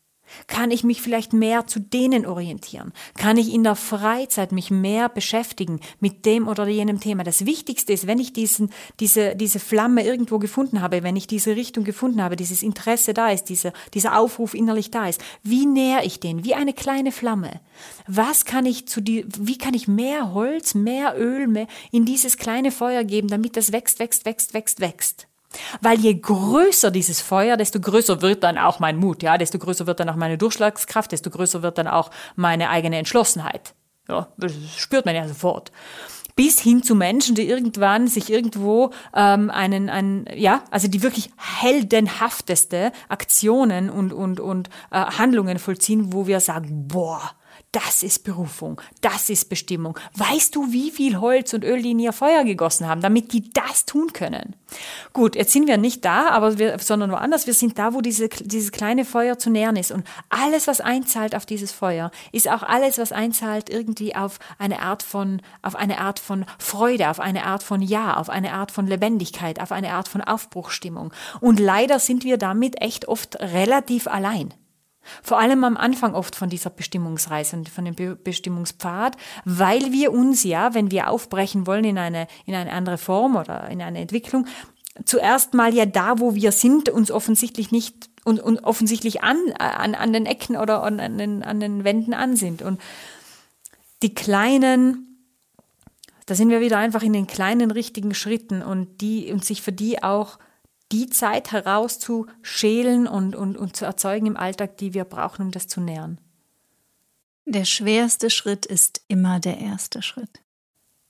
Kann ich mich vielleicht mehr zu denen orientieren? Kann ich in der Freizeit mich mehr beschäftigen mit dem oder jenem Thema? Das Wichtigste ist, wenn ich diesen, diese, diese Flamme irgendwo gefunden habe, wenn ich diese Richtung gefunden habe, dieses Interesse da ist, dieser, dieser Aufruf innerlich da ist, wie näher ich den? Wie eine kleine Flamme. Was kann ich zu die, wie kann ich mehr Holz, mehr Öl, mehr in dieses kleine Feuer geben, damit das wächst, wächst, wächst, wächst, wächst? Weil je größer dieses Feuer, desto größer wird dann auch mein Mut, ja, desto größer wird dann auch meine Durchschlagskraft, desto größer wird dann auch meine eigene Entschlossenheit. Ja, das spürt man ja sofort. Bis hin zu Menschen, die irgendwann sich irgendwo ähm, einen, einen, ja, also die wirklich heldenhafteste Aktionen und, und, und äh, Handlungen vollziehen, wo wir sagen, boah, das ist Berufung, das ist Bestimmung. Weißt du, wie viel Holz und Öl die in ihr Feuer gegossen haben, damit die das tun können? Gut, jetzt sind wir nicht da, aber wir, sondern woanders. Wir sind da, wo diese, dieses kleine Feuer zu nähern ist. Und alles, was einzahlt auf dieses Feuer, ist auch alles, was einzahlt irgendwie auf eine Art von, auf eine Art von Freude, auf eine Art von Ja, auf eine Art von Lebendigkeit, auf eine Art von Aufbruchstimmung. Und leider sind wir damit echt oft relativ allein. Vor allem am Anfang oft von dieser Bestimmungsreise und von dem Be Bestimmungspfad, weil wir uns ja, wenn wir aufbrechen wollen in eine, in eine andere Form oder in eine Entwicklung, zuerst mal ja da, wo wir sind, uns offensichtlich nicht und, und offensichtlich an, an, an den Ecken oder an den, an den Wänden an sind. Und die kleinen, da sind wir wieder einfach in den kleinen richtigen Schritten und die und sich für die auch die Zeit herauszuschälen und, und, und zu erzeugen im Alltag, die wir brauchen, um das zu nähern. Der schwerste Schritt ist immer der erste Schritt.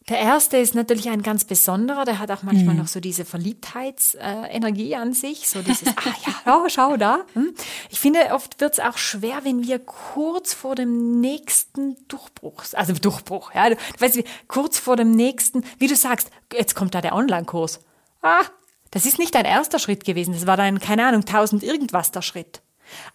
Der erste ist natürlich ein ganz besonderer, der hat auch manchmal mhm. noch so diese Verliebtheitsenergie äh, an sich, so dieses, ah ja, oh, schau da. Hm? Ich finde, oft wird es auch schwer, wenn wir kurz vor dem nächsten Durchbruch, also Durchbruch, ja, du weißt, kurz vor dem nächsten, wie du sagst, jetzt kommt da der Online-Kurs. Ah, das ist nicht dein erster Schritt gewesen, das war dein, keine Ahnung, tausend irgendwas der Schritt.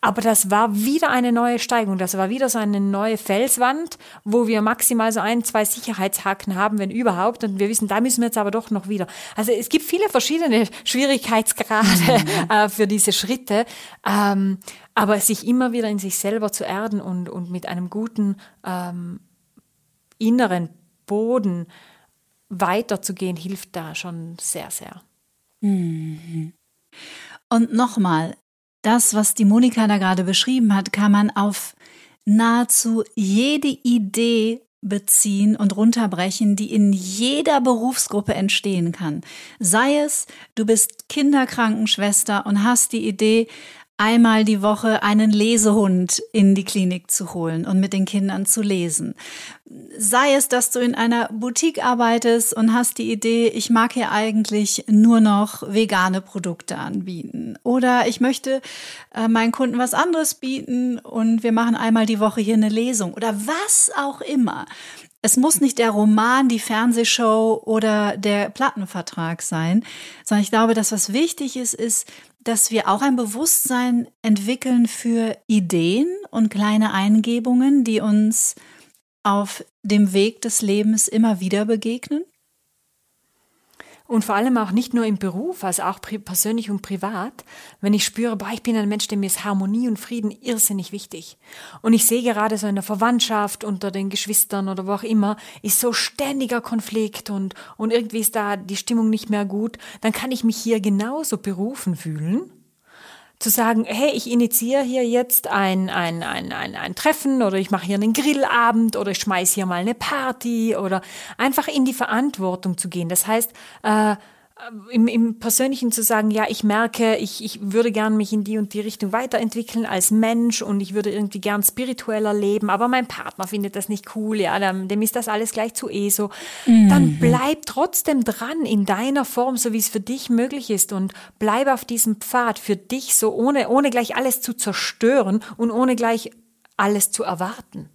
Aber das war wieder eine neue Steigung. Das war wieder so eine neue Felswand, wo wir maximal so ein, zwei Sicherheitshaken haben, wenn überhaupt. Und wir wissen, da müssen wir jetzt aber doch noch wieder. Also es gibt viele verschiedene Schwierigkeitsgrade mhm. äh, für diese Schritte. Ähm, aber sich immer wieder in sich selber zu erden und, und mit einem guten ähm, inneren Boden weiterzugehen, hilft da schon sehr, sehr. Mhm. Und nochmal, das, was die Monika da gerade beschrieben hat, kann man auf nahezu jede Idee beziehen und runterbrechen, die in jeder Berufsgruppe entstehen kann. Sei es, du bist Kinderkrankenschwester und hast die Idee, einmal die Woche einen Lesehund in die Klinik zu holen und mit den Kindern zu lesen. Sei es, dass du in einer Boutique arbeitest und hast die Idee, ich mag hier eigentlich nur noch vegane Produkte anbieten. Oder ich möchte äh, meinen Kunden was anderes bieten und wir machen einmal die Woche hier eine Lesung oder was auch immer. Es muss nicht der Roman, die Fernsehshow oder der Plattenvertrag sein, sondern ich glaube, dass was wichtig ist, ist, dass wir auch ein Bewusstsein entwickeln für Ideen und kleine Eingebungen, die uns auf dem Weg des Lebens immer wieder begegnen? Und vor allem auch nicht nur im Beruf, also auch persönlich und privat, wenn ich spüre, boah, ich bin ein Mensch, dem ist Harmonie und Frieden irrsinnig wichtig. Und ich sehe gerade so in der Verwandtschaft, unter den Geschwistern oder wo auch immer, ist so ständiger Konflikt und, und irgendwie ist da die Stimmung nicht mehr gut, dann kann ich mich hier genauso berufen fühlen zu sagen, hey, ich initiiere hier jetzt ein, ein, ein, ein, ein Treffen oder ich mache hier einen Grillabend oder ich schmeiß hier mal eine Party oder einfach in die Verantwortung zu gehen. Das heißt, äh, im, im Persönlichen zu sagen, ja, ich merke, ich, ich würde gern mich in die und die Richtung weiterentwickeln als Mensch und ich würde irgendwie gern spiritueller leben, aber mein Partner findet das nicht cool, ja, dem, dem ist das alles gleich zu eh so. Mhm. Dann bleib trotzdem dran in deiner Form, so wie es für dich möglich ist und bleib auf diesem Pfad für dich so, ohne, ohne gleich alles zu zerstören und ohne gleich alles zu erwarten.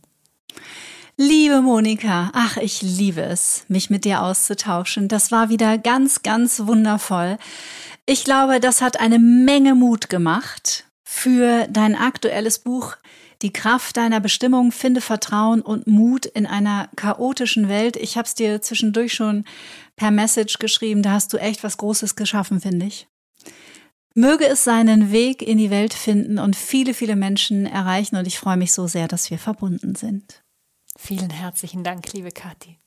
Liebe Monika, ach, ich liebe es, mich mit dir auszutauschen. Das war wieder ganz, ganz wundervoll. Ich glaube, das hat eine Menge Mut gemacht für dein aktuelles Buch Die Kraft deiner Bestimmung, finde Vertrauen und Mut in einer chaotischen Welt. Ich habe es dir zwischendurch schon per Message geschrieben, da hast du echt was Großes geschaffen, finde ich. Möge es seinen Weg in die Welt finden und viele, viele Menschen erreichen und ich freue mich so sehr, dass wir verbunden sind. Vielen herzlichen Dank, liebe Kathi.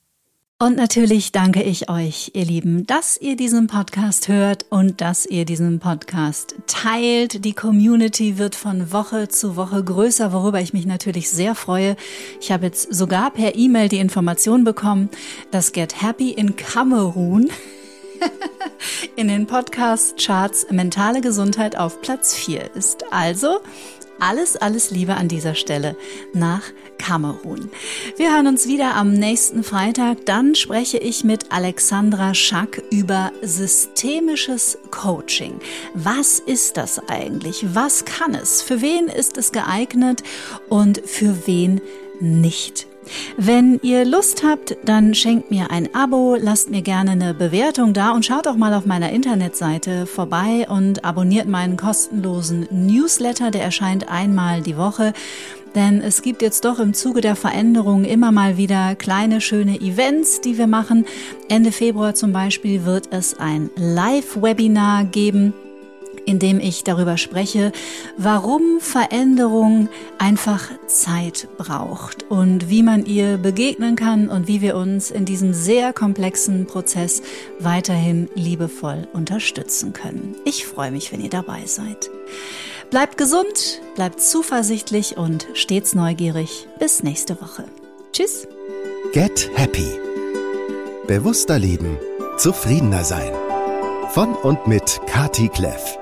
Und natürlich danke ich euch, ihr Lieben, dass ihr diesen Podcast hört und dass ihr diesen Podcast teilt. Die Community wird von Woche zu Woche größer, worüber ich mich natürlich sehr freue. Ich habe jetzt sogar per E-Mail die Information bekommen, dass Get Happy in Kamerun in den Podcast-Charts mentale Gesundheit auf Platz 4 ist. Also, alles, alles Liebe an dieser Stelle nach Kamerun. Wir hören uns wieder am nächsten Freitag. Dann spreche ich mit Alexandra Schack über systemisches Coaching. Was ist das eigentlich? Was kann es? Für wen ist es geeignet und für wen nicht? Wenn ihr Lust habt, dann schenkt mir ein Abo, lasst mir gerne eine Bewertung da und schaut auch mal auf meiner Internetseite vorbei und abonniert meinen kostenlosen Newsletter, der erscheint einmal die Woche. Denn es gibt jetzt doch im Zuge der Veränderung immer mal wieder kleine, schöne Events, die wir machen. Ende Februar zum Beispiel wird es ein Live-Webinar geben in dem ich darüber spreche, warum Veränderung einfach Zeit braucht und wie man ihr begegnen kann und wie wir uns in diesem sehr komplexen Prozess weiterhin liebevoll unterstützen können. Ich freue mich, wenn ihr dabei seid. Bleibt gesund, bleibt zuversichtlich und stets neugierig. Bis nächste Woche. Tschüss. Get Happy. Bewusster leben, zufriedener sein. Von und mit Kati Kleff.